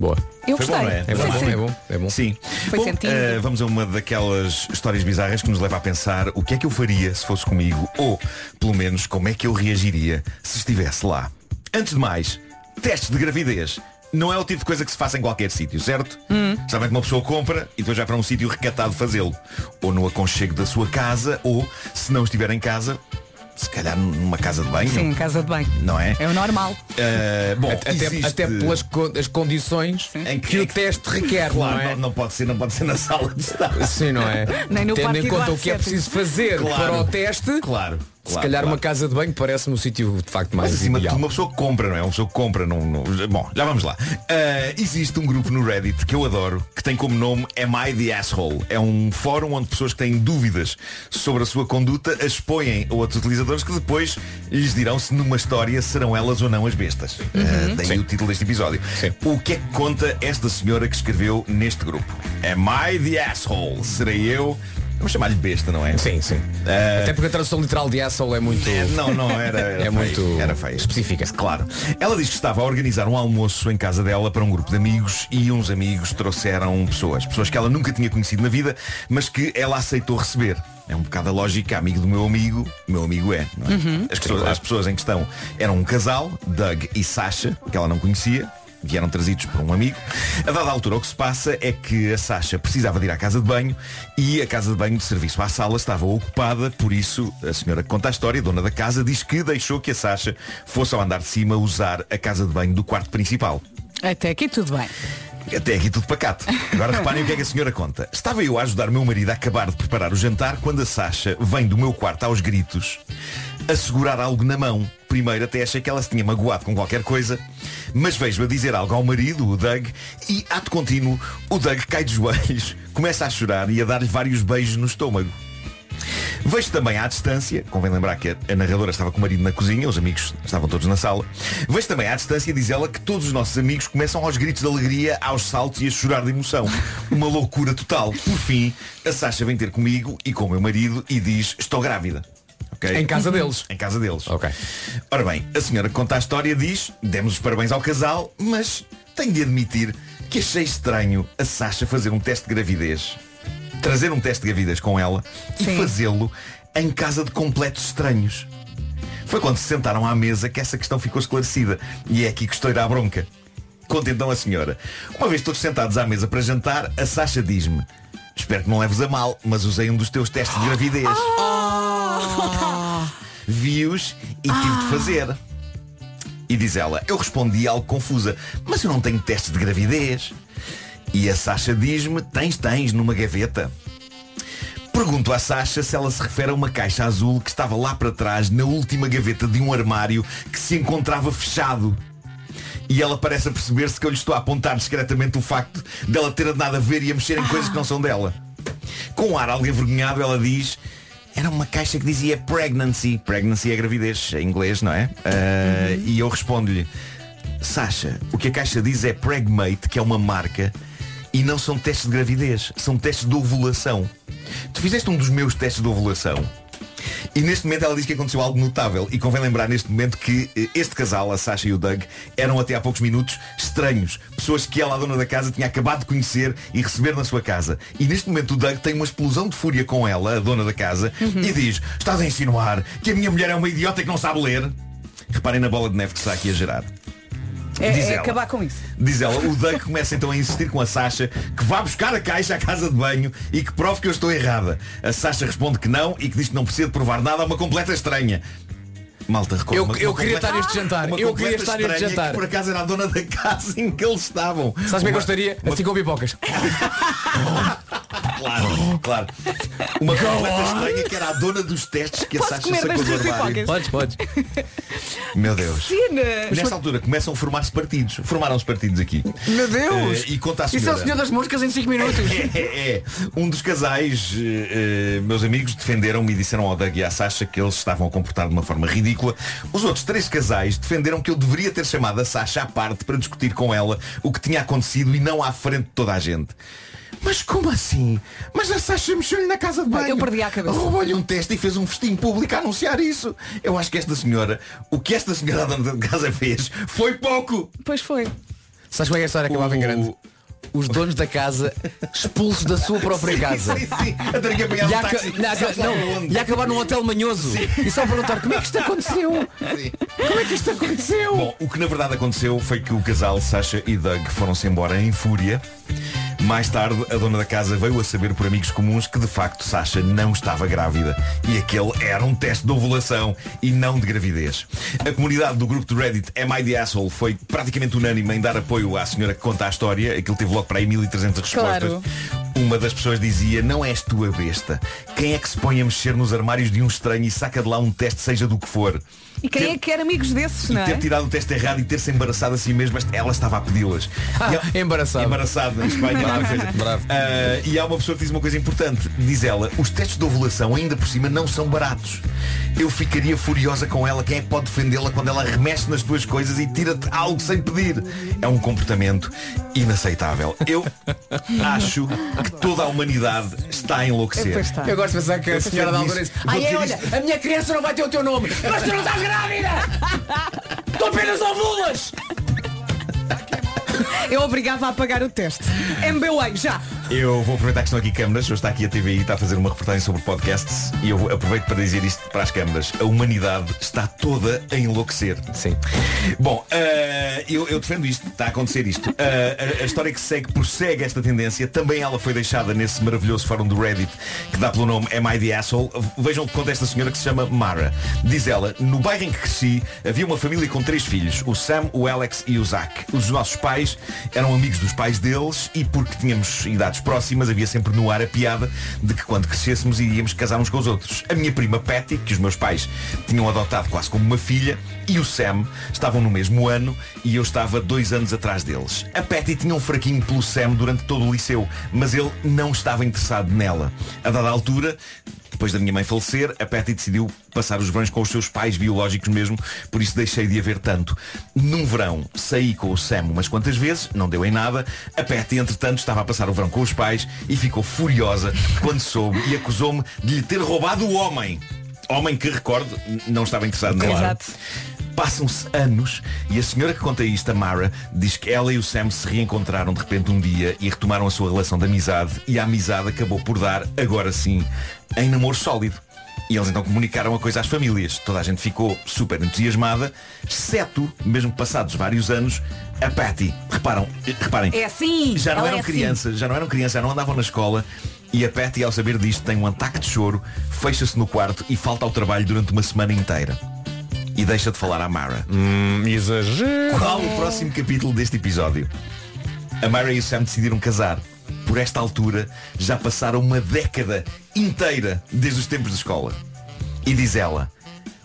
Boa. Eu Foi gostei. bom, é? É bom, é bom, é bom. Sim. Foi Bom, sentido. eh, vamos a uma daquelas histórias bizarras que nos leva a pensar o que é que eu faria se fosse comigo ou, pelo menos, como é que eu reagiria se estivesse lá. Antes de mais, testes de gravidez. Não é o tipo de coisa que se faça em qualquer sítio, certo? Hum. Sabe que uma pessoa compra e depois vai para um sítio recatado fazê-lo. Ou no aconchego da sua casa, ou, se não estiver em casa, se calhar numa casa de banho. Sim, casa de bem. Não é? É o normal. Eh, bom, Até, existe- até pelas con- as condições Em que o teste requer, Claro, não é? não, não pode ser, não pode ser na sala de estar. Sim, não é? Nem no Tendo em conta o que é preciso fazer Claro. para o teste, Claro. Se claro, calhar claro. uma casa de banho parece-me o sítio de facto mais Mas acima de tudo uma pessoa que compra, não é? Uma pessoa que compra, não, não- Bom, já vamos lá. Ah, existe um grupo no Reddit que eu adoro, que tem como nome Am I the Asshole? É um fórum onde pessoas que têm dúvidas sobre a sua conduta as expõem a outros utilizadores que depois lhes dirão se numa história serão elas ou não as bestas. Ah, daí o título deste episódio. O que é que conta esta senhora que escreveu neste grupo? Am I the Asshole? Serei eu? Vamos chamar-lhe besta, não é? Sim, sim. Ah, Até porque a tradução literal de asshole é muito. é, não, não, era, era É feio, muito era feio. específica. Claro. Ela diz que estava a organizar um almoço em casa dela para um grupo de amigos e uns amigos trouxeram pessoas. Pessoas que ela nunca tinha conhecido na vida, mas que ela aceitou receber. É um bocado a lógica, amigo do meu amigo, meu amigo é. é? Uhum. As, pessoas, as pessoas em questão eram um casal, Doug e Sasha, que ela não conhecia. Vieram trazidos por um amigo. A dada altura o que se passa é que a Sasha precisava de ir à casa de banho e a casa de banho de serviço à sala estava ocupada, por isso a senhora que conta a história, dona da casa, diz que deixou que a Sasha fosse ao andar de cima usar a casa de banho do quarto principal. Até aqui tudo bem. Até aqui tudo pacato. Agora reparem o que é que a senhora conta. Estava eu a ajudar meu marido a acabar de preparar o jantar quando a Sasha vem do meu quarto aos gritos a segurar algo na mão. Primeiro até achei que ela se tinha magoado com qualquer coisa, mas vejo-a dizer algo ao marido, o Doug, e ato contínuo, o Doug cai de joelhos, começa a chorar e a dar-lhe vários beijos no estômago. Vejo também à distância, convém lembrar que a, narradora estava com o marido na cozinha, os amigos estavam todos na sala. Vejo também à distância, diz ela, que todos os nossos amigos começam aos gritos de alegria, aos saltos e a chorar de emoção. Uma loucura total. Por fim, a Sasha vem ter comigo e com o meu marido e diz, estou grávida. Ok? Em casa deles. Em casa deles. Ok. Ora bem, a senhora que conta a história diz, demos os parabéns ao casal, mas tenho de admitir que achei estranho a Sasha fazer um teste de gravidez. Trazer um teste de gravidez com ela e Sim. fazê-lo em casa de completos estranhos. Foi quando se sentaram à mesa que essa questão ficou esclarecida. E é aqui que estou a ir à bronca. Conta então a senhora. Uma vez todos sentados à mesa para jantar, a Sasha diz-me Espero que não leves a mal, mas usei um dos teus testes de gravidez. Vi-os e tive de fazer. E diz ela, eu respondi algo confusa, mas eu não tenho teste de gravidez. E a Sasha diz-me, tens, tens, numa gaveta. Pergunto à Sasha se ela se refere a uma caixa azul que estava lá para trás, na última gaveta de um armário que se encontrava fechado. E ela parece a perceber-se que eu lhe estou a apontar discretamente o facto dela ter nada a ver e a mexer em coisas que não são dela. Com ar algo envergonhado, ela diz era uma caixa que dizia pregnancy. Pregnancy é gravidez, em inglês, não é? Uh, E eu respondo-lhe, Sasha, o que a caixa diz é Pregmate, que é uma marca, e não são testes de gravidez, são testes de ovulação. Tu fizeste um dos meus testes de ovulação. E neste momento ela diz que aconteceu algo notável. E convém lembrar neste momento que eh, este casal, a Sasha e o Doug Eram até há poucos minutos estranhos. Pessoas que ela, a dona da casa, tinha acabado de conhecer E receber na sua casa. E neste momento o Doug tem uma explosão de fúria com ela, a dona da casa E diz, estás a insinuar que a minha mulher é uma idiota que não sabe ler? Reparem na bola de neve que está aqui a gerar É, Diz é ela. acabar com isso. Diz ela, o Doug começa então a insistir com a Sasha que vá buscar a caixa à casa de banho e que prove que eu estou errada. A Sasha responde que não e que diz que não precisa de provar nada a uma completa estranha. Malta, recorda. Eu- uma- eu uma queria completa- estar neste jantar. uma Eu queria estar neste estranha jantar. Que por acaso era a dona da casa em que eles estavam. Sabes é que eu Uma- estaria? Assim com pipocas. Claro, claro. Uma completa estranha que era a dona dos testes que a Posso Sasha comer sacou das do tuas armário. pipocas? Podes, podes. Meu Deus. Cena. Nesta altura começam a formar-se partidos. Formaram-se partidos aqui. Meu Deus! Eh, e conta a Isso é senhora. o senhor das moscas em 5 minutos. É, é, é. Um dos casais, eh, eh, meus amigos, defenderam-me e disseram ao Doug e à Sasha que eles estavam a comportar de uma forma ridícula. Os outros três casais defenderam que eu deveria ter chamado a Sasha à parte para discutir com ela o que tinha acontecido e não à frente de toda a gente. Mas como assim? Mas a Sasha mexeu-lhe na casa de banho. Eu perdi a cabeça. Roubou-lhe um teste e fez um festim público a anunciar isso. Eu acho que esta senhora, o que esta senhora a dona de casa fez, foi pouco. Pois foi. Sabes como é que a história acabava em grande? Os donos da casa expulsos da sua própria casa. Sim, sim. A ter que apanhar E um não, não, e acabar num hotel manhoso. E só perguntar como é que isto aconteceu? Como é que isto aconteceu? Bom, o que na verdade aconteceu foi que o casal Sasha e Doug foram-se embora em fúria. Mais tarde, a dona da casa veio a saber por amigos comuns que de facto Sasha não estava grávida. E aquele era um teste de ovulação e não de gravidez. A comunidade do grupo de Reddit Am I the Asshole foi praticamente unânime em dar apoio à senhora que conta a história. Aquilo teve logo para aí 1300 respostas. Claro. Uma das pessoas dizia, não és tu a besta. Quem é que se põe a mexer nos armários de um estranho e saca de lá um teste, seja do que for? E quem é que quer amigos desses, E não é? ter tirado o teste errado e ter-se embaraçado a si mesma, ela estava a pedi-las. E há- embaraçado. Embaraçado em Espanha. Bravo. Ah, e há uma pessoa que diz uma coisa importante. Diz ela, os testes de ovulação ainda por cima não são baratos. Eu ficaria furiosa com ela. Quem é que pode defendê-la quando ela remexe nas tuas coisas e tira-te algo sem pedir? É um comportamento inaceitável. Eu acho que toda a humanidade está a enlouquecer. Está. Eu gosto de pensar que a senhora da Vou Ai, é, olha, a minha criança não vai ter o teu nome Mas tu não estás grávida Tu apenas ovulas Eu obrigava a pagar o teste. MBA, já. Eu vou aproveitar que estão aqui câmaras, hoje está aqui a TVI, está a fazer uma reportagem sobre podcasts e eu aproveito para dizer isto para as câmaras. A humanidade está toda a enlouquecer. Sim. Bom, eh, eu, eu defendo isto, está a acontecer isto. Eh, a, a história que segue prossegue esta tendência, também ela foi deixada nesse maravilhoso fórum do Reddit que dá pelo nome Am I the Asshole? Vejam o que conta esta senhora que se chama Mara. Diz ela, no bairro em que cresci havia uma família com três filhos, o Sam, o Alex e o Zach. Os nossos pais eram amigos dos pais deles e porque tínhamos idades próximas havia sempre no ar a piada de que quando crescêssemos iríamos casar uns com os outros. A minha prima Patty, que os meus pais tinham adotado quase como uma filha, e o Sam estavam no mesmo ano e eu estava dois anos atrás deles. A Patty tinha um fraquinho pelo Sam durante todo o liceu, mas ele não estava interessado nela. A dada altura, depois da minha mãe falecer, a Patty decidiu passar os verões com os seus pais biológicos mesmo, por isso deixei de haver tanto. Num verão, saí com o Sam umas quantas vezes, não deu em nada. A Patty, entretanto, estava a passar o verão com os pais e ficou furiosa quando soube e acusou-me de lhe ter roubado o homem. Homem que, recordo, não estava interessado nela. Exato. Passam-se anos e a senhora que conta isto, a Mara, diz que ela e o Sam se reencontraram de repente um dia e retomaram a sua relação de amizade e a amizade acabou por dar, agora sim, em namoro sólido. E eles então comunicaram a coisa às famílias. Toda a gente ficou super entusiasmada, exceto, mesmo passados vários anos, a Patty. Reparam, reparem, É assim. já não eram é assim. crianças, já não eram crianças, já não andavam na escola e a Patty, ao saber disto, tem um ataque de choro, fecha-se no quarto e falta ao trabalho durante uma semana inteira. E deixa de falar à Mara. Hum, exagero Qual o próximo capítulo deste episódio? A Mara e o Sam decidiram casar. Por esta altura, já passaram uma década inteira desde os tempos de escola. E diz ela,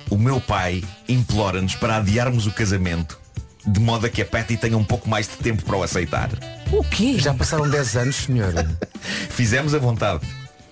o meu pai implora-nos para adiarmos o casamento de modo a que a Patty tenha um pouco mais de tempo para o aceitar. O quê? Já passaram 10 anos, senhora Fizemos a vontade.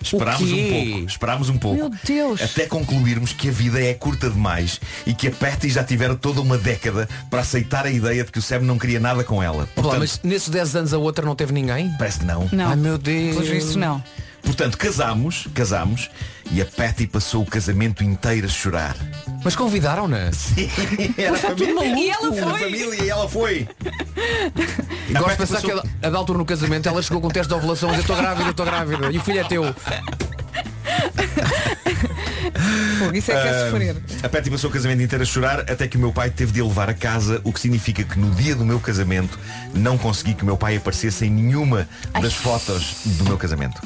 Esperámos um pouco, esperámos um pouco. Meu Deus. Até concluirmos que a vida é curta demais e que a Patty já tivera toda uma década para aceitar a ideia de que o Sam não queria nada com ela. Olá, Portanto, mas nesses 10 anos a outra não teve ninguém? Parece que não. Não. Ai meu Deus. Vistos não. Portanto, casámos, casámos e a Patty passou o casamento inteiro a chorar. Mas convidaram-na? Sim, era a família. E ela Era a foi. família e ela foi. Gosto de pensar que passou- a, a da altura no casamento ela chegou com um teste de ovulação e estou grávida, estou grávida. E o filho é teu. Fogo, isso é que é sofrer. Ah, a Patty passou o casamento inteiro a chorar até que o meu pai teve de a levar a casa, o que significa que no dia do meu casamento não consegui que o meu pai aparecesse em nenhuma das fotos do meu casamento.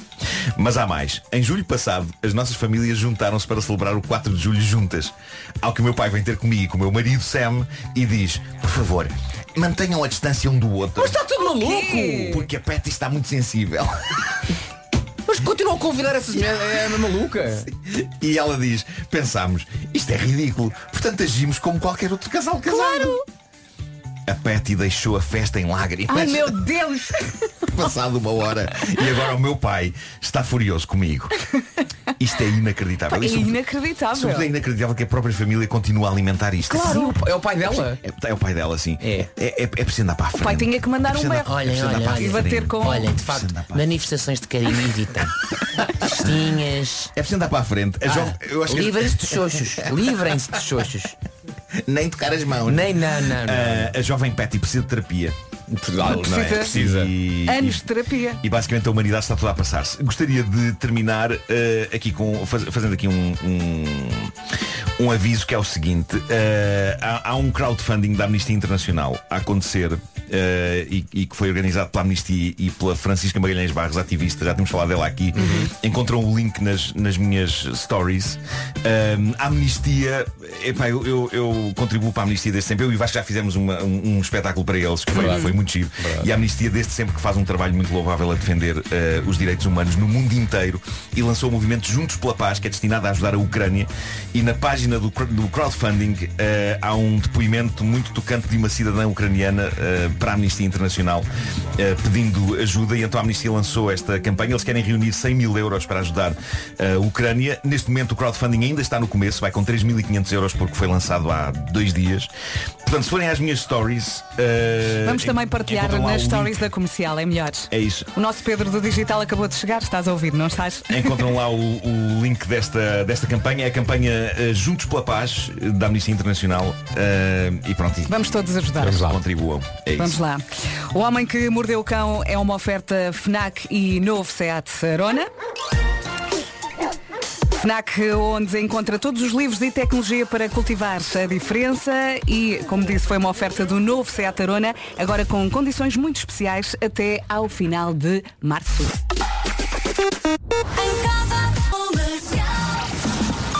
Mas há mais. Em julho passado, as nossas famílias juntaram-se para celebrar o 4 de julho juntas. Ao que o meu pai vem ter comigo e com o meu marido Sam e diz, por favor, mantenham a distância um do outro. Mas está tudo maluco! Porque a Patty está muito sensível. Mas continuam a convidar essas mulheres. É uma maluca. E ela diz, pensámos, isto é ridículo, portanto agimos como qualquer outro casal casado. Claro! A Patty deixou a festa em lágrimas. Ai meu Deus! Passado uma hora. E agora o meu pai está furioso comigo. Isto é inacreditável. É E sobretudo- inacreditável. Sobretudo é inacreditável que a própria família continue a alimentar isto. Claro. É o pai dela? É, é o pai dela, sim. É. É, é, é preciso andar para a frente. pai tinha que mandar É um berro. é Olha, olha, E frente. bater com. Olha, de facto, manifestações de carinho evitem. Festinhas. É preciso andar para a frente. A jovem- eu acho que- Livrem-se de xoxos. Livrem-se de xoxos. Nem tocar as mãos. Nem, não, não, não. Ah, a jovem Patty precisa de terapia. Precisa. Não é? Precisa. E- Anos de terapia. E basicamente a humanidade está toda a passar-se. Gostaria de terminar eh, aqui com faz- fazendo aqui um, um, um aviso que é o seguinte. Eh, há, há um crowdfunding da Amnistia Internacional a acontecer eh, e, e que foi organizado pela Amnistia e pela Francisca Magalhães Barros, ativista, já temos falado dela aqui. Encontram o link nas, nas minhas stories. A Amnistia, epá, eu, eu, eu contribuo para a Amnistia desde sempre. Eu e o Vasco já fizemos uma- um, um espetáculo para eles que foi, foi muito giro. E a Amnistia desde sempre que faz um trabalho muito louvável a defender eh, os direitos humanos no mundo inteiro e lançou o movimento Juntos pela Paz, que é destinado a ajudar a Ucrânia. E na página do, do crowdfunding eh, há um depoimento muito tocante de uma cidadã ucraniana eh, para a Amnistia Internacional pedindo ajuda e então a Amnistia lançou esta campanha. Eles querem reunir 100 mil euros para ajudar a Ucrânia. Neste momento o crowdfunding ainda está no começo, vai com 3.500 euros porque foi lançado há dois dias. Portanto, se forem às minhas stories. Vamos também partilhar encontram lá nas o link. stories da comercial, é melhor. É isso. O nosso Pedro do Digital acabou de chegar, estás a ouvir, não estás? Encontram lá o, o link desta, desta campanha, é a campanha eh, Juntos pela Paz eh, da Amnistia Internacional eh, e pronto, e Vamos todos ajudar. contribuam. É Vamos isso. lá. O Homem que Mordeu o Cão é uma oferta FNAC e novo Seat Arona. FNAC, onde encontra todos os livros e tecnologia para cultivar a diferença e, como disse, foi uma oferta do novo Seat Arona, agora com condições muito especiais até ao final de março.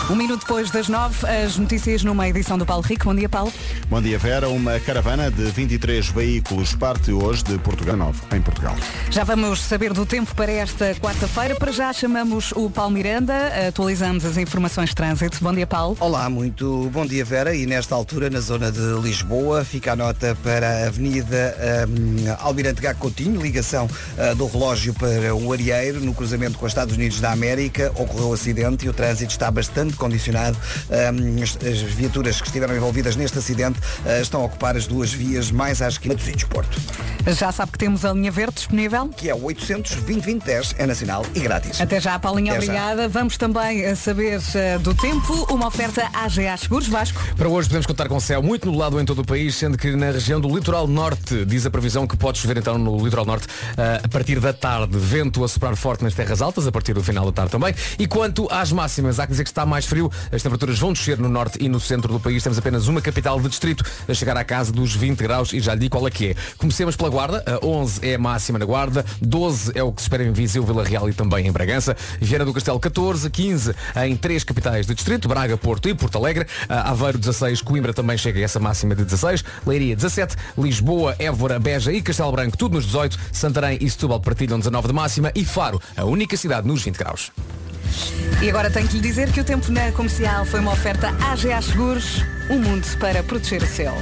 Um minuto depois das nove, as notícias numa edição do Paulo Rico. Bom dia, Paulo. Bom dia, Vera. Uma caravana de 23 veículos parte hoje de Portugal Novo, em Portugal. Já vamos saber do tempo para esta quarta-feira. Para já chamamos o Paulo Miranda, atualizamos as informações de trânsito. Bom dia, Paulo. Olá, muito bom dia Vera e nesta altura na zona de Lisboa fica a nota para a Avenida hum, Almirante Gago Coutinho, ligação ah, do relógio para o Arieiro, no cruzamento com os Estados Unidos da América, ocorreu um acidente e o trânsito está bastante condicionado. As, as viaturas que estiveram envolvidas neste acidente ah, estão a ocupar as duas vias mais à esquina do Sítio Porto, Já sabe que temos a linha verde disponível? que é o 800 2010 é nacional e grátis. Até já, Paulinha, Até já. obrigada. Vamos também a saber eh, do tempo, uma oferta AGA Seguros Vasco. Para hoje podemos contar com céu muito nublado em todo o país, sendo que na região do litoral norte diz a previsão que pode chover então no litoral norte ah, a partir da tarde. Vento a soprar forte nas terras altas a partir do final da tarde também. E quanto às máximas, há que dizer que está mais frio. As temperaturas vão descer no norte e no centro do país. Temos apenas uma capital de distrito a chegar à casa dos 20 graus e já lhe digo qual é que é. Comecemos pela Guarda. A 11 é a máxima na Guarda. 12 é o que se espera em Viseu, Vila Real e também em Bragança. Viana do Castelo 14, 15 em três capitais de distrito, Braga, Porto e Porto Alegre. Ah, Aveiro 16, Coimbra também chega a essa máxima de 16, Leiria 17, Lisboa, Évora, Beja e Castelo Branco tudo nos 18, Santarém e Setúbal partilham 19 de máxima e Faro, a única cidade nos 20 graus. E agora tenho que lhe dizer que o tempo na comercial foi uma oferta AGA Seguros, um mundo para proteger o céu.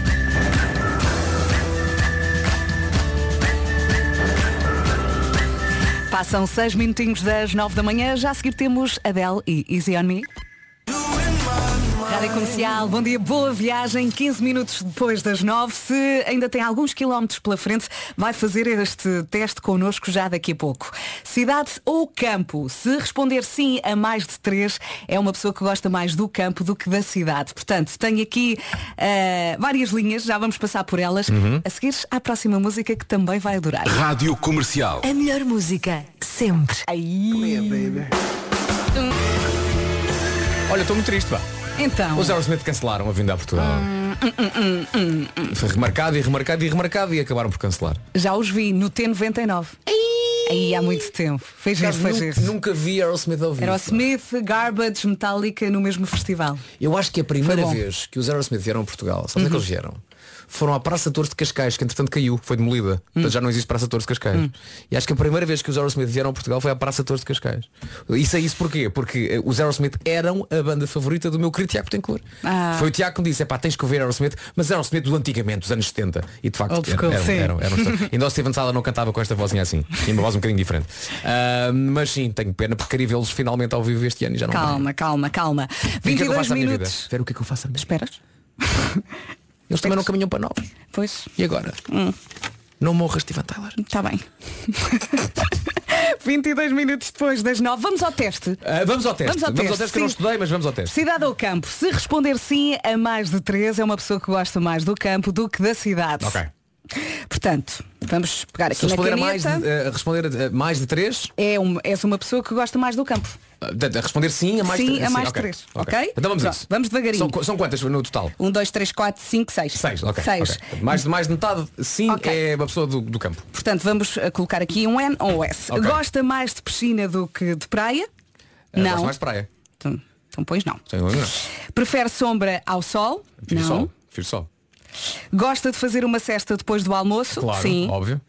Passam seis minutinhos das nove da manhã. Já a seguir temos Adele e Easy On Me. Rádio Comercial, bom dia, boa viagem. 15 minutos depois das 9. Se ainda tem alguns quilómetros pela frente, vai fazer este teste connosco já daqui a pouco. Cidade ou campo? Se responder sim a mais de três, é uma pessoa que gosta mais do campo do que da cidade. Portanto, tenho aqui eh, várias linhas, já vamos passar por elas. Uhum. A seguir, à próxima música que também vai adorar. Rádio Comercial. A melhor música, sempre. Aí. Olha, estou muito triste, pá. Então. Os Aerosmith cancelaram a vinda a Portugal. Hum, hum, hum, hum, hum. Foi remarcado e remarcado e remarcado e acabaram por cancelar. Já os vi no T99. Aí há muito tempo. Giro, foi nunca, giro. nunca vi Aerosmith ao vivo. Era o Smith, Garbage, Metallica no mesmo festival. Eu acho que a primeira vez que os Aerosmith vieram a Portugal, sabe onde é que Uhum. eles vieram? Foram à Praça Torres de Cascais, que entretanto caiu, foi demolida. Hum. Portanto, já não existe Praça Torres de Cascais. E acho que a primeira vez que os Aerosmith vieram a Portugal foi à Praça Torres de Cascais. Isso é isso porquê? Porque eh, os Aerosmith eram a banda favorita do meu querido Tiago Tencourt. Ah. Foi o Tiago que me disse, é pá, tens que ouvir Aerosmith, mas Aerosmith do antigamente, dos anos 70. E de facto eram, eram, eram, eram, Ainda o Steven Sala não cantava com esta vozinha assim. Tinha uma voz um bocadinho diferente. Ah, mas sim, tenho pena porque queria vê-los finalmente ao vivo este ano e já não. Calma, calma, calma. E o que é que eu 22 faço minutos. Ver o que é que eu faço à minha Esperas? Eles também não caminham para novos. Pois. E agora? Hum. Não morras, Steven Tyler. Está bem. 22 minutos depois das 9. Vamos ao teste. Ah, vamos ao teste. Vamos ao teste, que eu não estudei, mas vamos ao teste. Cidade ou campo? Se responder sim a mais de três, é uma pessoa que gosta mais do campo do que da cidade. Ok. Portanto, vamos pegar aqui Se na responder a mais, caneta. de, a responder a, a mais de três, É um, és uma pessoa que gosta mais do campo. a, de- a responder sim a mais Sim, de três. a mais de ok. três. Ok? Então vamos a Pronto, isso. vamos devagarinho. São, qu- são quantas no total? Um, dois, três, quatro, cinco, seis. Seis, ok. Seis. ok. Mais, de, mais de metade, sim, Ok. é uma pessoa do, do campo. Portanto, vamos uh, colocar aqui um N ou um S. Ok. Gosta mais de piscina do que de praia? Eh, não. gosto mais de praia. Então, então, pois não. Sem dúvida. Prefere sombra ao sol? Prefiro não. sol. Prefiro sol. Gosta de fazer uma cesta depois do almoço? Claro, Sim. óbvio.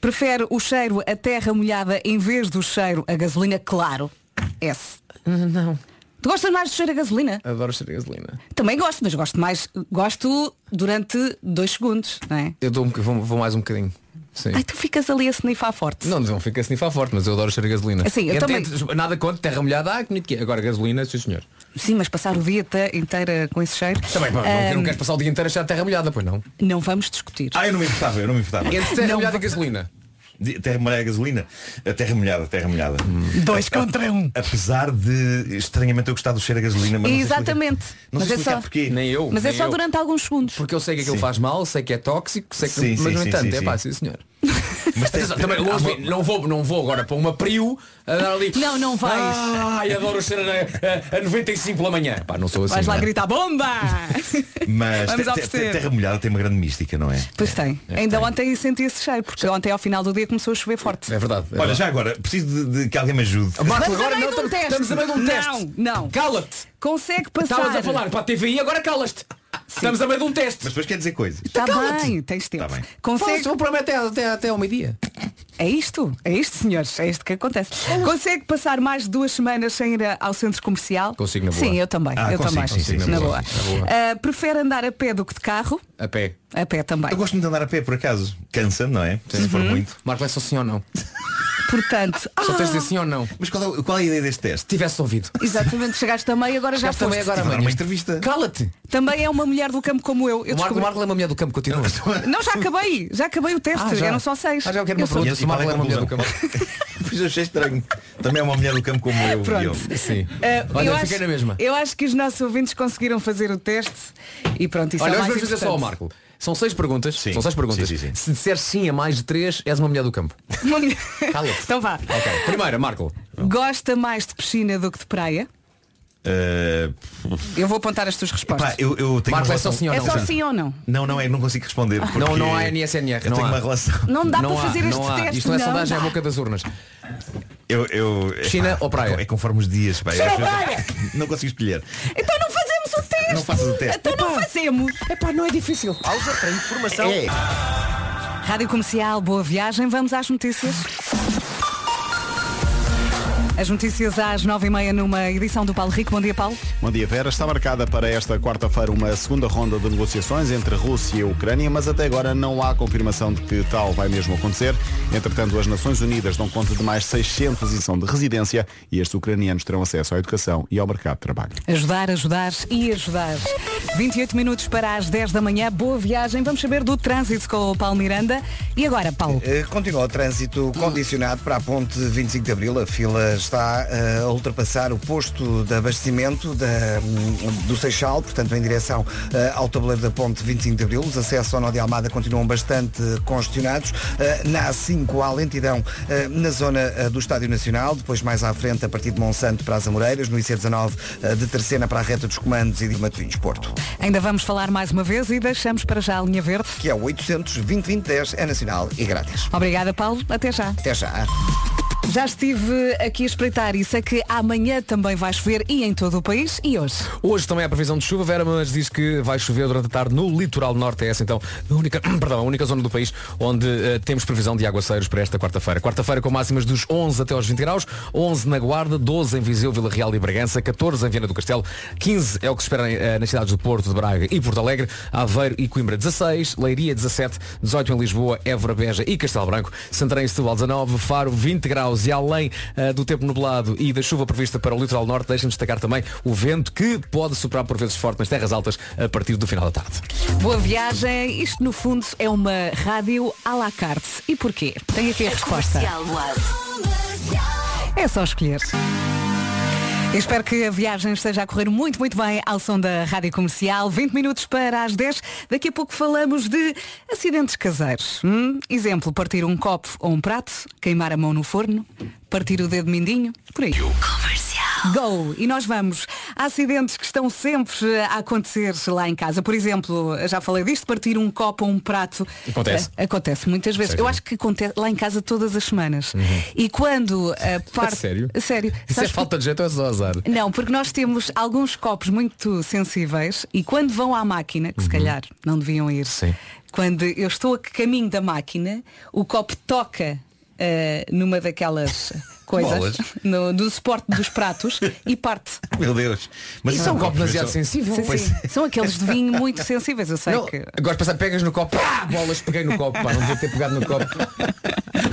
Prefere o cheiro a terra molhada em vez do cheiro a gasolina? Claro. S. Não. Tu gostas mais do cheiro a gasolina? Adoro cheiro a gasolina. Também gosto, mas gosto mais. Gosto durante dois segundos, não é? Eu dou um, vou, vou mais um bocadinho. Sim. Ai, tu ficas ali a snifar forte. Não, não fica assim forte, mas eu adoro cheiro a gasolina. Assim, eu Entre- também- entre- Nada contra, terra molhada, ah, que bonito que é. Agora gasolina, sim senhor. Sim, mas passar o dia te- inteiro com esse cheiro. Também, pá, não, Ahm, não queres passar o dia inteiro a achar terra molhada, pois não. não vamos discutir. Ah, eu não me importava, eu não me importava. Entre terra Não molhada e va- gasolina. De- Terra molhada gasolina. A terra molhada, terra molhada. Dois contra um. Apesar de estranhamente eu gostar do cheiro a gasolina, mas não sei explicar- Exatamente. Não mas sei é explicar só, porquê. Nem eu. mas é nem só eu. durante alguns segundos. Porque eu sei que aquilo Sim. faz mal, sei que é tóxico, sei que Sim, mas sim, no entanto, é pá, sim senhor. Mas tem- Atenção, também longe, uma- não, vou, não vou agora para uma Priu a dar ali. Não, não vais. Ai, adoro o cheiro a, a, a 95 pela manhã. Pá, não sou assim. Vais lá é? gritar bomba! Mas Vamos te- te- oferecer. terra molhada tem uma grande mística, não é? Pois tem. Ainda ontem senti esse cheiro, porque ontem ao final do dia começou a chover forte. É verdade. é Olha, verdade. já agora, preciso de, de que alguém me ajude. Marco, a agora não, um estamos, estamos a meio de um teste. Não, não. Cala-te. Consegue passar. Estavas a falar para a TVI, agora cala-te. Estamos a meio de um teste. Mas depois quer dizer coisas. Está Cala-te. bem, tens tempo. Tá bem. Consegue... O programa é até, até, até ao meio-dia. É isto, é isto, senhores, é isto que acontece. Consegue passar mais de duas semanas sem ir ao centro comercial? Consigo, na boa. Sim, eu também. Ah, eu consigo, também. consigo, na na boa. boa, na boa. Ah, prefere andar a pé do que de carro? A pé. A pé também. Eu gosto muito de andar a pé, por acaso. Cansa, não é? Se Uhum. for muito. Marco, é só sim ou não. Portanto, Só ah, tens de dizer sim ou não. Mas qual é, qual é a ideia deste teste? Tivesse ouvido. exatamente, chegaste meio, agora já foste. meio, agora amanhã. uma entrevista. Cala-te. Também é uma mulher do campo como eu. eu O Marco, descobri- Marco é uma mulher do campo, continua. Não, já acabei, já acabei o teste, Ah, já. eram só seis. Ah, já eu quero uma sou- pergunta. Se o é Marco a é uma mulher do campo. conclusão? Pois eu achei estranho. Também é uma mulher do campo como eu. Pronto. Diogo. Sim. Ah, Olha, eu, fiquei acho, na mesma. eu acho que os nossos ouvintes conseguiram fazer o teste e pronto, isso Olha, é o hoje mais vamos fazer só ao importante. Marco. São seis perguntas. Sim. São seis perguntas. Sim, sim, sim. Se disser sim a mais de três, és uma mulher do campo. Cala-te. então vá. Ok. Primeira, Marco. Gosta mais de piscina do que de praia? Eh, Eu vou apontar as tuas respostas. pá, eu, eu tenho Marco, uma é só relação... sim ou é não? só Sim. ou não? Não, não é, não consigo responder. Porque Não, não há NSNR. Eu não tenho há. uma relação. Não dá não para há, fazer este não há. teste. Isto não é sondagem, é dá. a boca das urnas. Eu, eu, Piscina ou praia? É conforme os dias. Pá, Piscina eu- ou praia? Não consigo escolher. Então não teste. Não faças o teste. Então não fazemos. Epá, não é difícil. Pausa para informação. É. Rádio Comercial, boa viagem. Vamos às notícias. As notícias às nove e meia numa edição do Paulo Rico. Bom dia, Paulo. Bom dia, Vera. Está marcada para esta quarta-feira uma segunda ronda de negociações entre a Rússia e a Ucrânia, mas até agora não há confirmação de que tal vai mesmo acontecer. Entretanto, as Nações Unidas dão conta de mais 600 em são de residência e estes ucranianos terão acesso à educação e ao mercado de trabalho. Ajudar, ajudar e ajudar. 28 minutos para as 10 da manhã. Boa viagem. Vamos saber do trânsito com o Paulo Miranda. E agora, Paulo? Eh, Continua o trânsito condicionado para a ponte 25 de Abril. A fila está eh, a ultrapassar o posto de abastecimento da, do Seixal, portanto em direção eh, ao tabuleiro da ponte 25 de Abril. Os acessos ao Nó de Almada continuam bastante congestionados. Eh, Na A5 há lentidão na zona do Estádio Nacional, depois mais à frente a partir de Monsanto para as Amoreiras, no IC19 eh, de Terceira para a reta dos comandos e de Matosinhos Porto. Ainda vamos falar mais uma vez e deixamos para já a linha verde. Que é o 800 2010 é nacional e grátis. Obrigada, Paulo. Até já. Até já. Já estive aqui a espreitar e sei que amanhã também vai chover e em todo o país e hoje. Hoje também há previsão de chuva, Vera, mas diz que vai chover durante a tarde no litoral norte. É essa então a única, perdão, a única zona do país onde eh, temos previsão de aguaceiros para esta quarta-feira. Quarta-feira com máximas dos 11 até aos 20 graus, 11 na Guarda, 12 em Viseu, Vila Real e Bragança, 14 em Viana do Castelo, 15 é o que se espera eh, nas cidades do Porto, de Braga e Porto Alegre, Aveiro e Coimbra 16, Leiria 17, 18 em Lisboa, Évora, Beja e Castelo Branco, Santarém e Setúbal 19, Faro 20 graus e além eh, do tempo nublado e da chuva prevista para o litoral norte, deixem-me destacar também o vento que pode soprar por vezes forte nas terras altas a partir do final da tarde. Boa viagem. Isto no fundo é uma rádio à la carte. E porquê? Tem aqui a resposta. É só escolher. Eu espero que a viagem esteja a correr muito, muito bem ao som da Rádio Comercial. 20 minutos para as 10. Daqui a pouco falamos de acidentes caseiros. Hum? Exemplo, partir um copo ou um prato, queimar a mão no forno, partir o dedo mindinho, por aí. Go! E nós vamos a acidentes que estão sempre a acontecer lá em casa. Por exemplo, já falei disto, partir um copo ou um prato. Acontece. Eh, Acontece muitas vezes. Sério? Eu acho que acontece lá em casa todas as semanas. E quando a parte. Sério? Sério. Isso é falta de jeito ou é só azar? não, porque nós temos alguns copos muito sensíveis e quando vão à máquina, que se calhar não deviam ir, quando eu estou a caminho da máquina, o copo toca eh, numa daquelas coisas, Bolas. no, do suporte dos pratos e parte. Meu Deus. Isso é um copo demasiado sensível. Sim, sim. São aqueles de vinho muito sensíveis, eu sei Não, que. Agora pensar, pegas no copo, pá, bolas, peguei no copo, pá, não devia ter pegado no copo.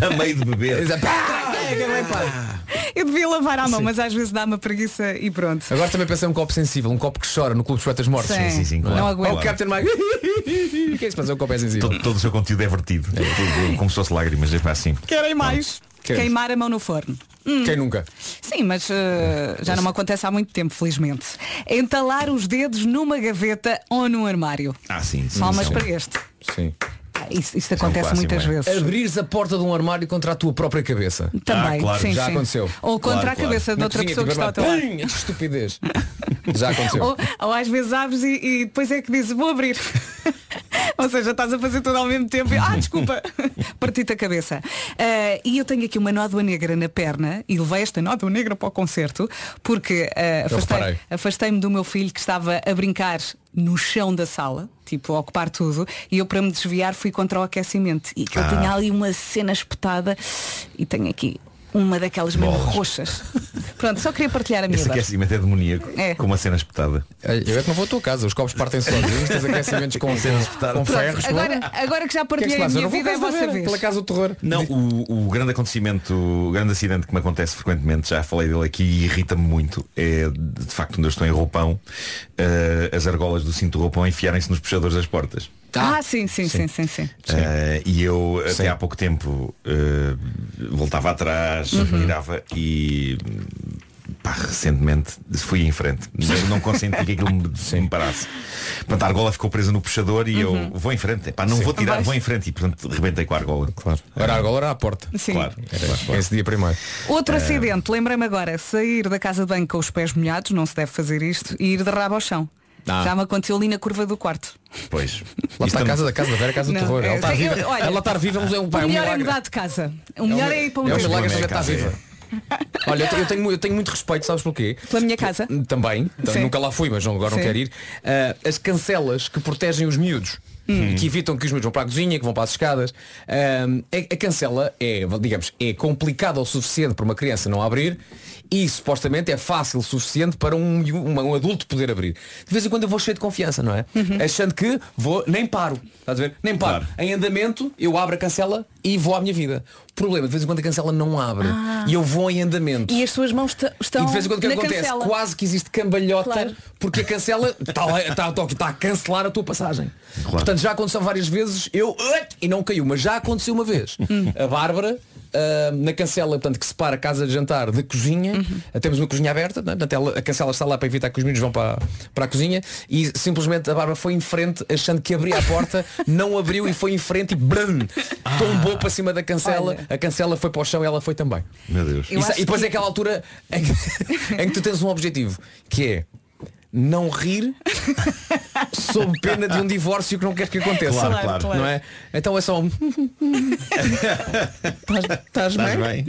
A meio de beber. Exato. Pá, é, pá. Eu devia lavar a mão, mas às vezes dá-me a preguiça e pronto. Agora também pensei um copo sensível, um copo que chora no Clube dos Poetas Mortos. Sim, sim, sim, Não, não é? aguento. Oh, Captain Mike. O que é isso? Mas um copo é sensível. Todo, todo o seu conteúdo é vertido. É, como se fosse lágrimas, é para assim. Querem mais? Queres? Queimar a mão no forno. Hum. Quem nunca? Sim, mas eh, já não me acontece há muito tempo, felizmente. Entalar os dedos numa gaveta ou num armário. Ah, sim. sim Palmas sim. para este. Sim. Ah, Isso, isso é um acontece muitas é? vezes. Abrires a porta de um armário contra a tua própria cabeça. Também, Ah, claro, sim, já sim. aconteceu. Ou contra Claro, a claro. cabeça de outra cozinha, pessoa que tipo, está ao teu lado. que estupidez. Já aconteceu. Ou, ou às vezes abres e, e depois é que dizes, vou abrir. Ou seja, estás a fazer tudo ao mesmo tempo e, ah, desculpa, parti-te a cabeça. Ah, e eu tenho aqui uma nódoa negra na perna e levei esta nódoa negra para o concerto porque afastei- reparei. afastei-me do meu filho que estava a brincar no chão da sala, tipo, a ocupar tudo, e eu para me desviar fui contra o aquecimento. E que Ah. tinha ali uma cena espetada e tenho aqui uma daquelas mesmo Bolas. roxas. Pronto, só queria partilhar a minha Esse aquecimento é demoníaco. É. Com uma cena espetada. Eu é que não vou à tua casa, os copos partem sozinhos, tens aquecimentos com, com, com ferros. Agora, agora que já O que é que partilhei a minha Eu não vou vida é casa da vossa vez. Pela casa do terror. Não, o, o grande acontecimento, o grande acidente que me acontece frequentemente, já falei dele aqui e irrita-me muito, é de facto quando eu estou em roupão, eh, as argolas do cinto roupão enfiarem-se nos puxadores das portas. Ah, sim, sim, sim, sim, sim. Eh, e eu Sim. até há pouco tempo eh, voltava atrás, Uhum. virava e pá, recentemente fui em frente. Eu não consenti que aquilo me, me parasse. Portanto, a argola ficou presa no puxador e Uhum. eu vou em frente. Pá, não vou tirar, Vais. vou em frente e portanto rebentei com a argola. Claro. Agora agora era à porta. Sim. Claro. Era esse dia primeiro. Outro acidente, lembrei-me agora, sair da casa de banho com os pés molhados, não se deve fazer isto, e ir de rabo ao chão. Ah. Já me aconteceu ali na curva do quarto. Pois. Lá está a casa da casa da Vera, a casa do terror. é, Ela está viva. olha, Ela estar viva é um, é o um melhor é mudar de casa. O melhor é ir para um É um milagre é está viva. Olha, eu tenho, eu tenho, muito respeito, sabes porquê? Pela minha casa? Também, então, Sim. nunca lá fui, mas não- agora Sim. não quero ir. Ah, as cancelas que protegem os miúdos. e que evitam que os miúdos vão para a cozinha, que vão para as escadas. Ahm, a, a cancela é, digamos, é complicada o suficiente para uma criança não abrir e supostamente é fácil o suficiente para um, um, um adulto poder abrir. De vez em quando eu vou cheio de confiança, não é? Achando que vou, nem paro. Estás a ver? Nem paro. Em andamento, eu abro a cancela e vou à minha vida. O problema, de vez em quando a cancela não abre. Ah. E eu vou em andamento. E as suas mãos estão E de vez em quando o que acontece? cancela. Quase que existe cambalhota Claro. porque a cancela está, está, está, está a cancelar a tua passagem. Portanto, já aconteceu várias vezes, eu e não caiu, mas já aconteceu uma vez. Hum. A Bárbara, ah, na cancela, portanto, que separa a casa de jantar da cozinha, Uhum. temos uma cozinha aberta, né? portanto, ela- a cancela está lá para evitar que os meninos vão para, para a cozinha e simplesmente a Bárbara foi em frente achando que abria a porta, não abriu e foi em frente e brum, tombou para cima da cancela, a cancela foi para o chão e ela foi também. Meu Deus. E, e depois é aquela altura em que, em que tu tens um objetivo, que é não rir sob pena de um divórcio que não queres que aconteça. Claro, Claro, claro. Não é? Então é só um. Estás Estás bem? bem?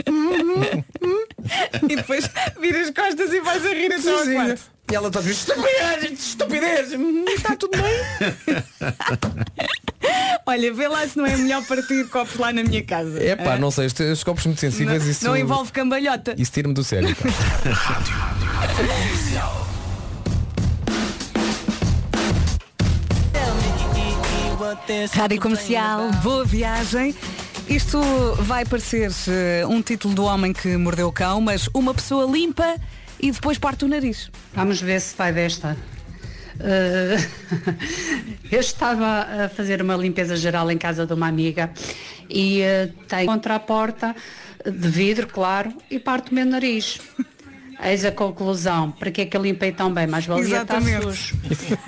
e depois viras as costas e vais a rir até ao quarto. E ela está a dizer, estupidez, estupidez, Hum, está tudo bem. Olha, vê lá se não é melhor partir copos lá na minha casa. É pá, Ah? não sei, estes estes copos muito sensíveis, não, isso, não envolve cambalhota. isso tira-me do sério. Rádio Comercial, boa viagem. Isto vai parecer eh, um título do homem que mordeu o cão, mas uma pessoa limpa e depois parte o nariz. Vamos ver se vai desta. Eh, eu estava a fazer uma limpeza geral em casa de uma amiga e eh, tem contra a porta de vidro, claro, e parte o meu nariz. Eis a conclusão. Para que é que eu limpei tão bem? Mas valia estar Exatamente. sujo.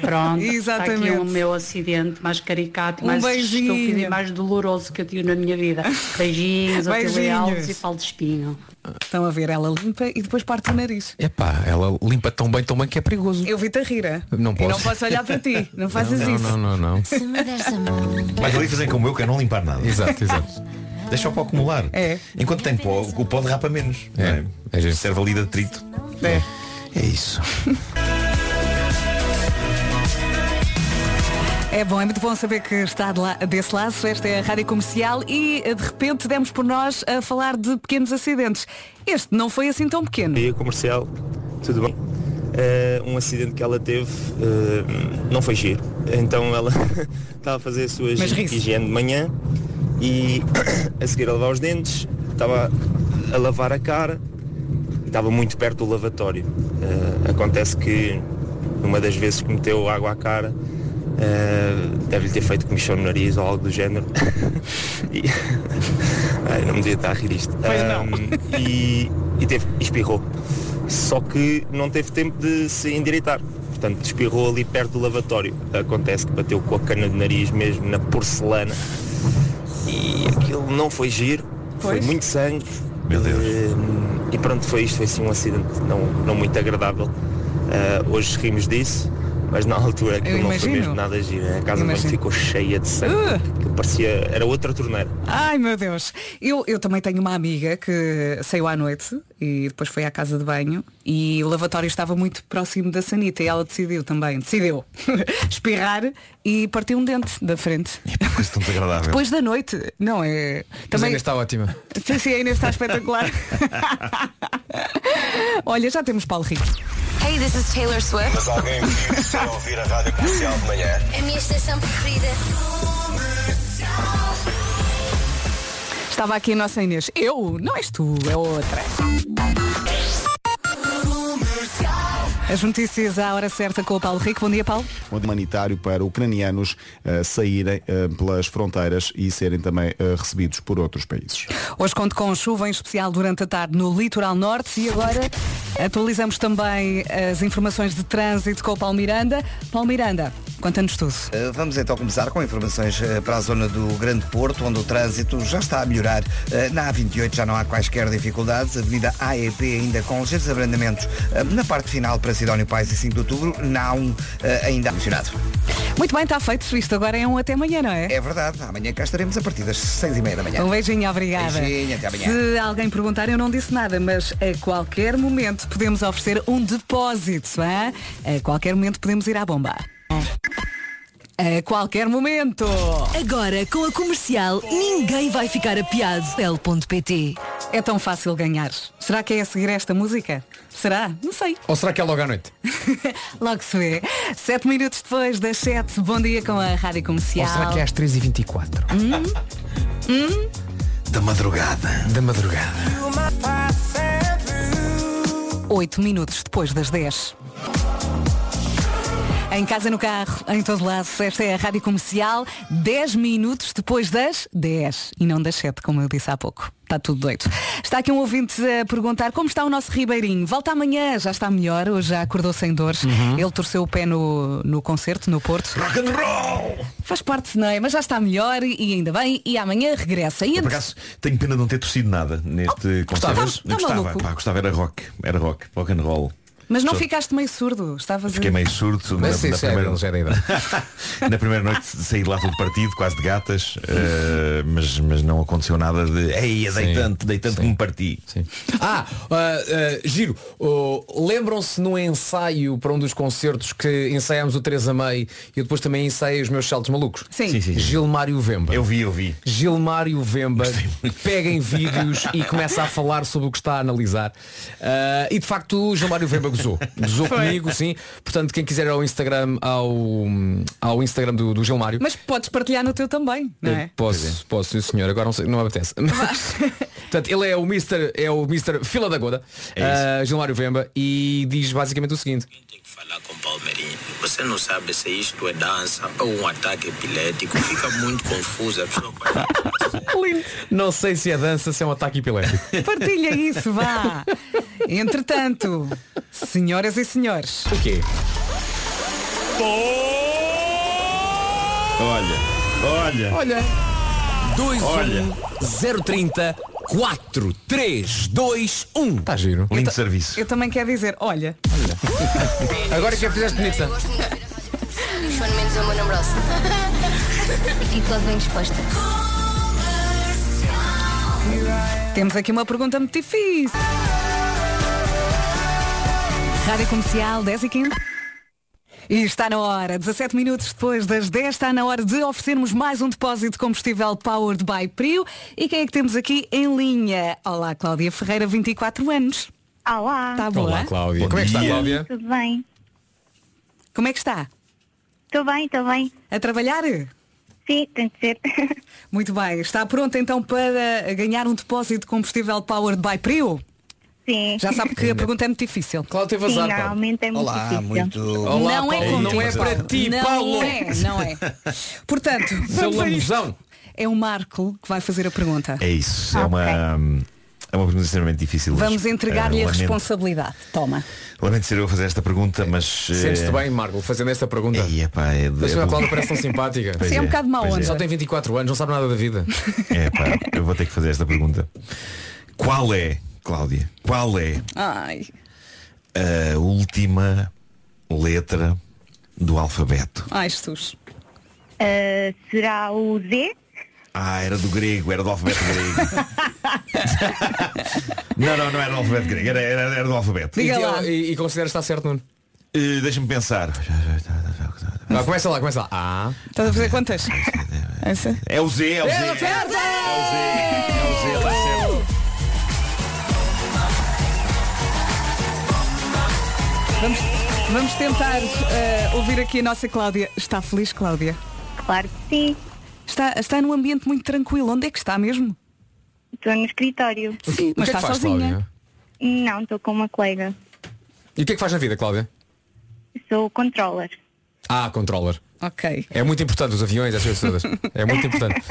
Pronto, está aqui Exatamente. o meu acidente mais caricato, Um mais beijinho. estúpido e mais doloroso que eu tive na minha vida. Beijinhos, Beijinhos. E Paulo de Espinho. Estão a ver, ela limpa e depois parte o nariz. É pá, ela limpa tão bem, tão bem que é perigoso. Eu vi-te a rir. Não E posso. não posso olhar para ti. Não faças não, isso. Não, não, não. Se me deres a mão. Mas ali fazem como eu, que é não limpar nada. Exato, exato. Deixa o pó acumular. É. Enquanto tem pó, o pó derrapa menos. É. não é? Serve ali de atrito. É. É isso. É bom, é muito bom saber que está de lá- desse lado. Esta é a Rádio Comercial e de repente demos por nós a falar de pequenos acidentes. Este não foi assim tão pequeno. Dia comercial, tudo bem? Eh, um acidente que ela teve eh, não foi giro. Então ela estava a fazer a sua Mas ri-se. higiene de manhã e a seguir a lavar os dentes, estava a lavar a cara estava muito perto do lavatório. Eh, acontece que numa das vezes que meteu água à cara eh, deve-lhe ter feito comichão no nariz ou algo do género. E- Ai, não me devia estar a rir isto. Ahm, e, e teve, e espirrou. Só que não teve tempo de se endireitar. Portanto, espirrou ali perto do lavatório. Acontece que bateu com a cana de nariz mesmo na porcelana. E aquilo não foi giro. Foi Pois. muito sangue. Meu Deus. Ahm, e pronto, foi isto. Foi assim um acidente não, não muito agradável. Ah, hoje rimos disso. Mas na altura aquilo não foi mesmo nada giro. A casa ficou cheia de sangue. Uh! Parecia. Era outra torneira. Ai meu Deus. Eu, eu também tenho uma amiga que saiu à noite e depois foi à casa de banho e o lavatório estava muito próximo da sanita e ela decidiu também, decidiu espirrar e partiu um dente da frente. Coisa tão desagradável. Depois da noite, não é? Mas Também ainda está ótima. Sim, sim, ainda está espetacular. Olha, já temos Paulo Rico. Hey, this is Taylor Swift. Mas alguém viu ouvir a rádio comercial de manhã. A minha estação preferida. Estava aqui a nossa Inês. Eu? Não és tu, é outra. As notícias à hora certa com o Paulo Rico. Bom dia, Paulo. Um humanitário para ucranianos eh, saírem eh, pelas fronteiras e serem também eh, recebidos por outros países. Hoje conto com chuva em especial durante a tarde no litoral norte e agora atualizamos também as informações de trânsito com o Paulo Miranda. Paulo Miranda, conta-nos tudo. Uh, Vamos então começar com informações uh, para a zona do Grande Porto, onde o trânsito já está a melhorar. Uh, Na A28 já não há quaisquer dificuldades. A Avenida AEP ainda com ligeiros abrandamentos uh, na parte final para Sidónio Pais e 5 de Outubro, não uh, ainda funcionado. Muito bem, está feito. Isto agora é um até amanhã, não é? É verdade, amanhã cá estaremos a partir das 6 e meia da manhã. Um beijinho, obrigada. Beijinho, até amanhã. Se alguém perguntar, eu não disse nada, mas a qualquer momento podemos oferecer um depósito, hein? A qualquer momento podemos ir à bomba. a qualquer momento. Agora, com a comercial, ninguém vai ficar apiado. L.pt É tão fácil ganhar. Será que é a seguir esta música? Será? Não sei. Ou será que é logo à noite? Logo se vê. Sete minutos depois das sete, bom dia com a Rádio Comercial. Ou será que é às 3h24? Hum? Hum? Da madrugada. Da madrugada. Oito minutos depois das 10. Em casa, no carro, em todo lado, esta é a Rádio Comercial, 10 minutos depois das 10 e não das 7, como eu disse há pouco. Está tudo doido. Está aqui um ouvinte a perguntar como está o nosso Ribeirinho. Volta amanhã, já está melhor, hoje já acordou sem dores. Uhum. Ele torceu o pé no, no concerto, no Porto. Rock and roll! Faz parte, não é? Mas já está melhor e ainda bem, e amanhã regressa. E Eu, por acaso, tenho pena de não ter torcido nada neste concerto. gostavas? Eu Tá gostava, maluco? pá, gostava, era rock. Era rock, rock and roll. Mas não ficaste meio surdo, estavas Fiquei meio surdo na, sim, na sim, primeira... é idade. na primeira noite saí de lá todo partido, quase de gatas, eh, mas, mas não aconteceu nada de ei, dei Sim, tanto, dei tanto que me parti. Ah, ah, ah, giro, oh, lembram-se no ensaio para um dos concertos que ensaiámos o 3 a meio e eu depois também ensaiei os meus saltos malucos? Sim. Sim, sim, sim. Gilmário Vemba. Eu vi, eu vi. Gilmário Vemba pega em vídeos e começa a falar sobre o que está a analisar. E de facto o Gilmário Vemba gozou. Gozou comigo, sim. Portanto, quem quiser ao Instagram, ao, ao Instagram do, do Gilmário. Mas podes partilhar no teu também, não é? Posso, posso, sim senhor, agora não sei, não me apetece. Mas, portanto, ele é o Mr. é o Mr. Fila da Goda, ah, Gilmário Vemba, e diz basicamente o seguinte. Falar com Palmeirinho. Você não sabe se isto é dança ou um ataque epilético. Fica muito confuso. A pessoa pode... Não sei se é dança, se é um ataque epilético. Partilha isso, vá. Entretanto, senhoras e senhores. O quê? Olha, olha. Olha. 2 Olha. 1 030 4 3 2 1 Está giro. Lindo serviço. Eu também quero dizer, olha. Agora que a fizeste bonita. Mendes é o meu namorado. Fico logo bem disposta. Temos aqui uma pergunta muito difícil. Rádio Comercial 10 e 15. E está na hora, 17 minutos depois das 10, está na hora de oferecermos mais um depósito de combustível Powered by Prio. E quem é que temos aqui em linha? Olá, Cláudia Ferreira, 24 anos. Olá. Está boa? Olá, Cláudia. Bom Como é que está, dia. Cláudia? Tudo bem? Como é que está? Estou bem, estou bem. A trabalhar? Sim, tem de ser. Muito bem. Está pronta então para ganhar um depósito de combustível Powered by Prio? Sim. Já sabe que a pergunta é muito difícil. Cláudia Sim, normalmente é muito Olá, difícil. muito. Olá, não é Paulo. contigo, Não é para Paulo. ti, não Paulo. é, não é. Portanto, Seu lambuzão. É o Marco que vai fazer a pergunta. É isso. É uma. É uma pergunta extremamente difícil. Vamos entregar-lhe Eh, a responsabilidade. Toma. Lamento ser eu a fazer esta pergunta, mas. eh, Sentes-te bem, Marco, fazendo esta pergunta? Ei, epá, é de- A senhora é Cláudia parece tão simpática. Pois Assim é um bocado mau onda. Só tem 24 anos, não sabe nada da vida. É, pá, eu vou ter que fazer esta pergunta. Qual é, Cláudia, qual é Ai. a última letra do alfabeto? Ai, Jesus. Ah, será o Z? Ah, era do grego, era do alfabeto grego. não, não, não era do alfabeto grego, era, era, era do alfabeto. Diga e, lá. E, e considera estar certo, Nuno? Eh, Deixa-me pensar. Começa lá, começa lá. Ah. Estás a fazer quantas? Essa? É o Z, é o Z. É! É o Z, é o Z, está certo. Vamos, vamos tentar eh, ouvir aqui a nossa Cláudia. Está feliz, Cláudia? Claro que sim. Está, está num ambiente muito tranquilo. Onde é que está mesmo? Estou no escritório. Sim, mas é está sozinha. Cláudia? Não, estou com uma colega. E o que é que faz na vida, Cláudia? Sou controller. Ah, controller. Ok. É muito importante os aviões, as coisas todas. É muito importante.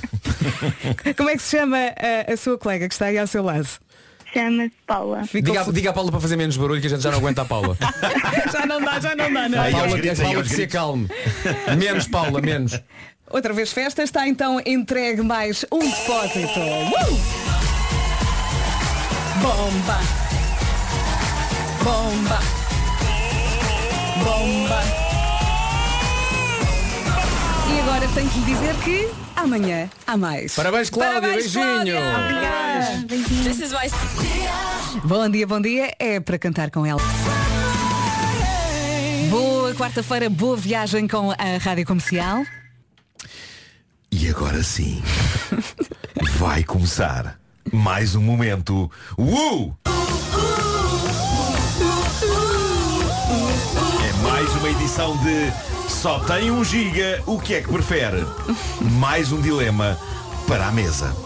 Como é que se chama a, a sua colega que está aí ao seu lado? Chama-se Paula. Ficou Diga, fe- diga à Paula para fazer menos barulho que a gente já não aguenta a Paula. já não dá, já não dá, não. A Aí, aos Paula, gritos, a aí, Paula aos que se gritos. acalme. Menos, Paula, menos. Outra vez festa, está então entregue mais um depósito. Uh! Bomba! Bomba! Bomba! E agora tenho que lhe dizer que amanhã há mais. Parabéns, Cláudia. Parabéns, Beijinho. Cláudia. Beijinhos. Bom dia, bom dia. É para cantar com ela. Boa quarta-feira, boa viagem com a Rádio Comercial. E agora sim, vai começar mais um momento. Uh! É mais uma edição de Só tem um giga, o que é que prefere? Mais um dilema para a mesa.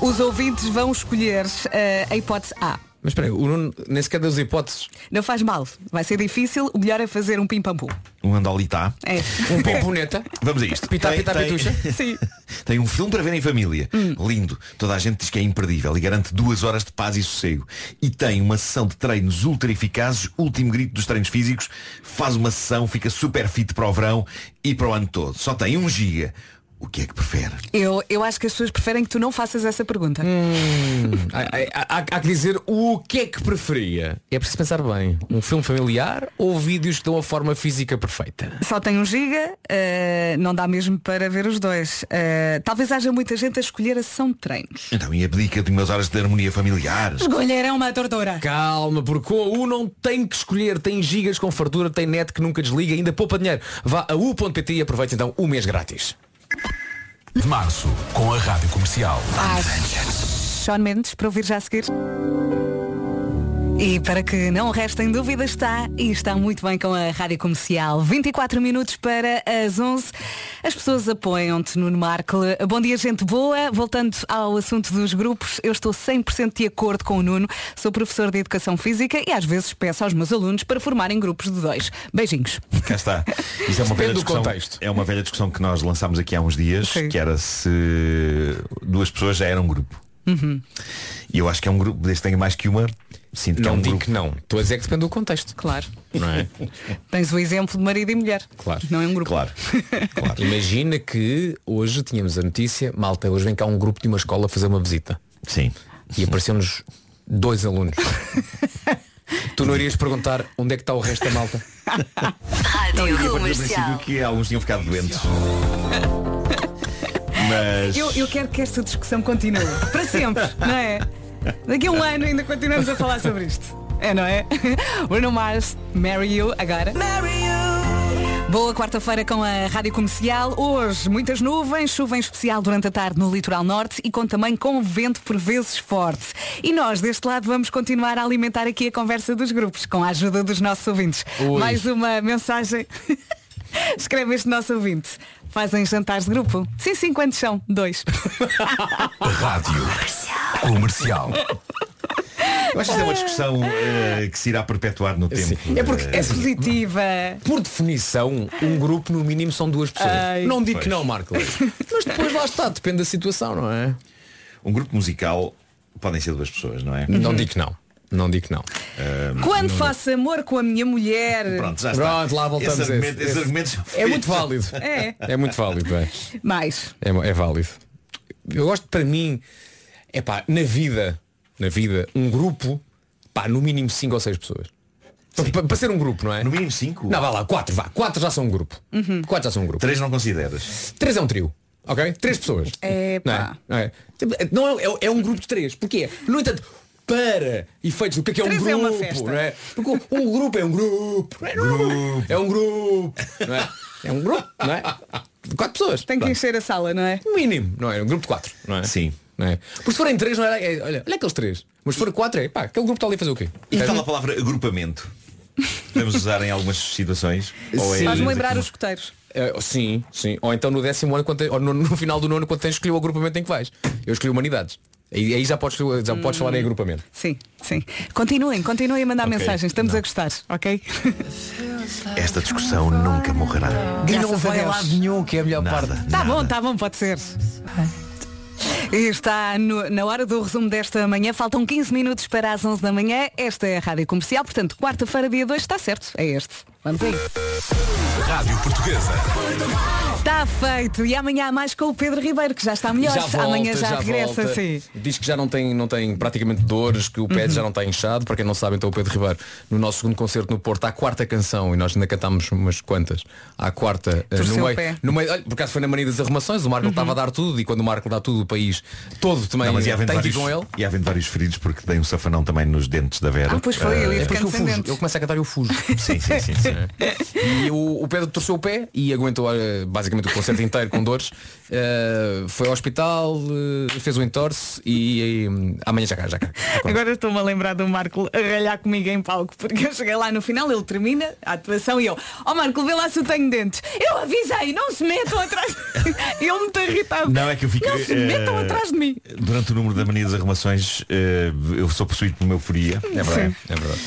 Os ouvintes vão escolher eh, a hipótese A. Mas espera aí, o Nuno nem sequer deu as hipóteses. Não faz mal, vai ser difícil, o melhor é fazer um pim-pam-pum. Um andolitá. É. Um pomponeta. Vamos a isto. Pitá, Tem- pitá, tem- pitucha. Sim. Tem um filme para ver em família. Lindo. Toda a gente diz que é imperdível e garante duas horas de paz e sossego. E tem uma sessão de treinos ultra eficazes, último grito dos treinos físicos, faz uma sessão, fica super fit para o verão e para o ano todo. Só tem um giga. O que é que prefere? Eu, eu acho que as pessoas preferem que tu não faças essa pergunta. Hum, há, há- há- que dizer o que é que preferia. É preciso pensar bem. Um filme familiar ou vídeos que dão a forma física perfeita? Só tem um giga, eh, não dá mesmo para ver os dois. Eh, talvez haja muita gente a escolher a sessão de treinos. Então, e abdica de umas horas de harmonia familiar? Escolher é uma tortura. Calma, porque a U não tem que escolher. Tem gigas com fartura, tem net que nunca desliga, ainda poupa dinheiro. Vá a u.pt e aproveite então o mês grátis. De março, com a Rádio Comercial. Sean Mendes, para ouvir já a seguir. E para que não restem dúvidas, está e está muito bem com a Rádio Comercial. 24 minutos para as 11. As pessoas apoiam-te, Nuno Markle. Bom dia, gente boa. Voltando ao assunto dos grupos, eu estou 100% de acordo com o Nuno. Sou professor de Educação Física e às vezes peço aos meus alunos para formarem grupos de dois. Beijinhos. Cá está. Isso é uma velha discussão. contexto. É uma velha discussão que nós lançámos aqui há uns dias, que era se duas pessoas já eram um grupo. Uhum. E eu acho que é um grupo, desde que tenha mais que uma, sinto que é Não um digo grupo. que não. Estou a dizer que depende do contexto. Claro. Não é? Tens o exemplo de marido e mulher. Claro. Não é um grupo. Claro. Imagina que hoje tínhamos a notícia, malta, hoje vem cá um grupo de uma escola fazer uma visita. Sim. E apareceu-nos dois alunos. tu não irias perguntar onde é que está o resto da malta? Não, eu Rádio do Comercial. princípio que alguns tinham ficado doentes. Mas. Eu, eu quero que esta discussão continue. Para sempre, não é? Daqui a um ano ainda continuamos a falar sobre isto. É, não é? Bruno Mars, Marry You, agora. Boa quarta-feira com a Rádio Comercial. Hoje, muitas nuvens, chuva em especial durante a tarde no litoral norte e com também com vento por vezes forte. E nós, deste lado, vamos continuar a alimentar aqui a conversa dos grupos, com a ajuda dos nossos ouvintes. Ui. Mais uma mensagem. Escreve este nosso ouvinte. Fazem jantares de grupo? Sim, sim, quantos são? Dois. Rádio Comercial. Eu acho que isto é uma discussão eh, que se irá perpetuar no tempo. É porque Eh, é assim, Positiva. por definição, um grupo no mínimo são duas pessoas. Ai. não digo que Pois. não, Marco. Mas depois lá está, depende da situação, não é? um grupo musical podem ser duas pessoas, não é? Não digo que não. Não digo que não. Quando faço amor com a minha mulher. Pronto, já está. Pronto, lá voltamos Esse argumento- esse. esses argumentos É muito válido. É. É muito válido, é. Mais. É, é válido. Eu gosto para mim, é pá, na vida, na vida, um grupo, pá, no mínimo 5 ou 6 pessoas. Para, ser um grupo, não é? No mínimo cinco? Não, vá lá, 4, vá. 4 já são um grupo. 4 já são um grupo. Três não consideras. 3 é um trio. Ok? 3 pessoas. É Não é? pá. Não é, Não é, é- é um grupo de 3. Porquê? No entanto, para efeitos do que é que é um Três grupo, é uma festa. não é? Porque um, grupo é um grupo, não é? É um grupo. É um grupo, não é? É um grupo, não é? De 4 pessoas. Tem que Pronto. encher a sala, não é? Mínimo, não é? Um grupo de 4, não é? Sim. Não é? Porque se forem 3, não é? é- olha, olha aqueles 3. Mas se forem 4 é, pá, aquele grupo está ali a fazer o quê? E tal a palavra agrupamento? Podemos usar em algumas situações? Ou é-. Faz-me lembrar os escuteiros. É, sim, sim. Ou então no décimo ano, quando tem- ou no, no final do nono, quando tens escolhido o agrupamento em que vais. Eu escolhi humanidades. Aí, aí já podes, já podes falar em agrupamento. Sim, sim. Continuem, continuem a mandar Ok. mensagens. Estamos a gostar, ok? Esta discussão nunca morrerá. E não vai a lado nenhum, que é a melhor Nada, parte. Tá nada. bom, tá bom, pode ser. E está no- na hora do resumo desta manhã. Faltam 15 minutos para as 11 da manhã. Esta é a Rádio Comercial, portanto, quarta-feira, dia 2, está certo. É este. Vamos aí. Rádio Portuguesa. Está feito. E amanhã há mais com o Pedro Ribeiro, que já está melhor. Já volta, amanhã já, regressa, volta. sim. Diz que já não tem, não tem praticamente dores, que o pé Uhum. já não está inchado. Para quem não sabe, então o Pedro Ribeiro, no nosso segundo concerto no Porto, há a quarta canção, e nós ainda cantámos umas quantas. À quarta, eh, Torceu no meio, pé. no meio, olha, por acaso foi na mania das arrumações, o Marco Uhum. estava a dar tudo, e quando o Marco dá tudo, o país todo também Não, mas tem havendo que ir vários, com ele. e havendo vários feridos porque tem um safanão também nos dentes da Vera. Ah, pois foi, eu ia Eh, É eu sem fujo, dentes. ele começa a cantar e eu fujo. Sim, sim, sim, sim. E o, o Pedro torceu o pé e aguentou eh, basicamente o concerto inteiro com dores. Eh, foi ao hospital, eh, fez o entorce e, eh, amanhã já cá, já cá. Agora estou-me a lembrar do Marco a ralhar comigo em palco, porque eu cheguei lá no final, ele termina a atuação e eu, ó Marco, vê lá se eu tenho dentes. Eu avisei, não se metam atrás de mim. E ele muito irritado. Não, é que eu fico. Não se metam atrás de mim. Durante o número da mania das arrumações, eu sou possuído por uma euforia. É verdade, é verdade.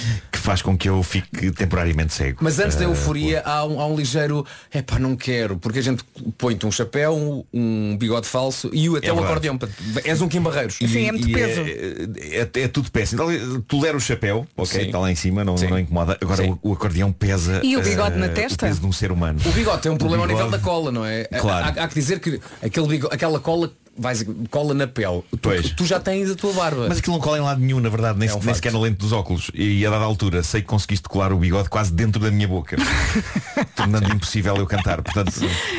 Faz com que eu fique temporariamente cego. Mas antes da Eh, euforia há um, há um ligeiro é pá, não quero, porque a gente põe-te um chapéu, um bigode falso e o- até É o verdade. acordeão. És um Kim Barreiros. E- e É, é- é tudo péssimo. Então, Tolero o chapéu, ok, Sim. está lá em cima, não, não incomoda. Agora Sim. o, o acordeão pesa. E o bigode eh, na testa? O peso de um ser humano. O bigode tem um problema ao nível bigode- da cola, não é? Claro. Há, há que dizer que aquele bigode, aquela cola vais, cola na pele. Tu, tu já tens a tua barba. Mas aquilo não cola em lado nenhum, na verdade, nem, É um nem sequer na lente dos óculos. E a dada altura sei que conseguiste colar o bigode quase dentro da minha boca. tornando impossível eu cantar. Portanto,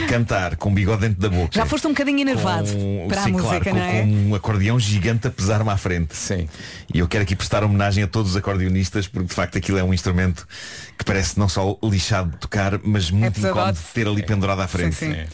cantar com o bigode dentro da boca. Já foste um bocadinho enervado com, para sim, a música, claro, não com, é? com um acordeão gigante a pesar-me à frente. Sim. E eu quero aqui prestar homenagem a todos os acordeonistas, porque de facto aquilo é um instrumento que parece não só lixado de tocar, mas muito pesadote. incómodo de ter ali pendurado à frente. Sim, sim.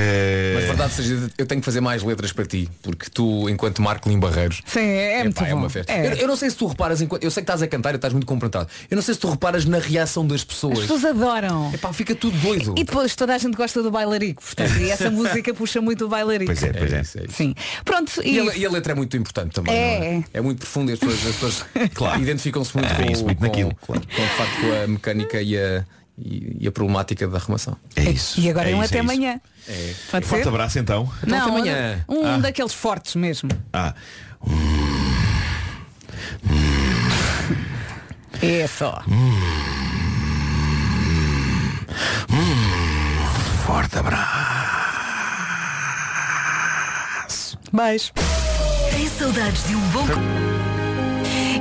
Eh, Mas verdade seja, eu tenho que fazer mais letras para ti, porque tu, enquanto Marco Lim Barreiros, Sim, é, muito Epá, é uma festa. É. Eu, eu não sei se tu reparas, enquanto, eu sei que estás a cantar e estás muito comportado. Eu não sei se tu reparas na reação das As pessoas. pessoas adoram. Epá, fica tudo doido. E depois toda a gente gosta do bailarico, portanto, e essa música puxa muito o bailarico. Pois é, pois é. isso, é isso. Sim. Pronto, E, e, a, e a letra é muito importante também. É. é? é muito profunda e as pessoas, as pessoas Claro. identificam-se muito, com, muito com, naquilo, com, com, de facto, com a mecânica e a, e, e a problemática da arrumação. É isso. e agora é um isso, até é amanhã. É. Pode Forte ser? abraço então. Então Não, até amanhã. um Ah. daqueles fortes mesmo. Ah, É só. forte abraço. Beijo. Tem saudades de um bom...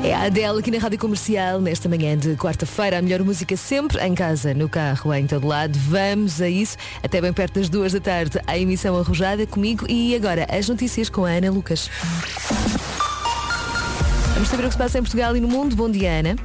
É a Adele aqui na Rádio Comercial, nesta manhã de quarta-feira, a melhor música sempre, em casa, no carro, em todo lado. Vamos a isso, até bem perto das duas da tarde, a emissão arrojada comigo e agora as notícias com a Ana Lucas. Vamos saber o que se passa em Portugal e no mundo. Bom dia, Ana.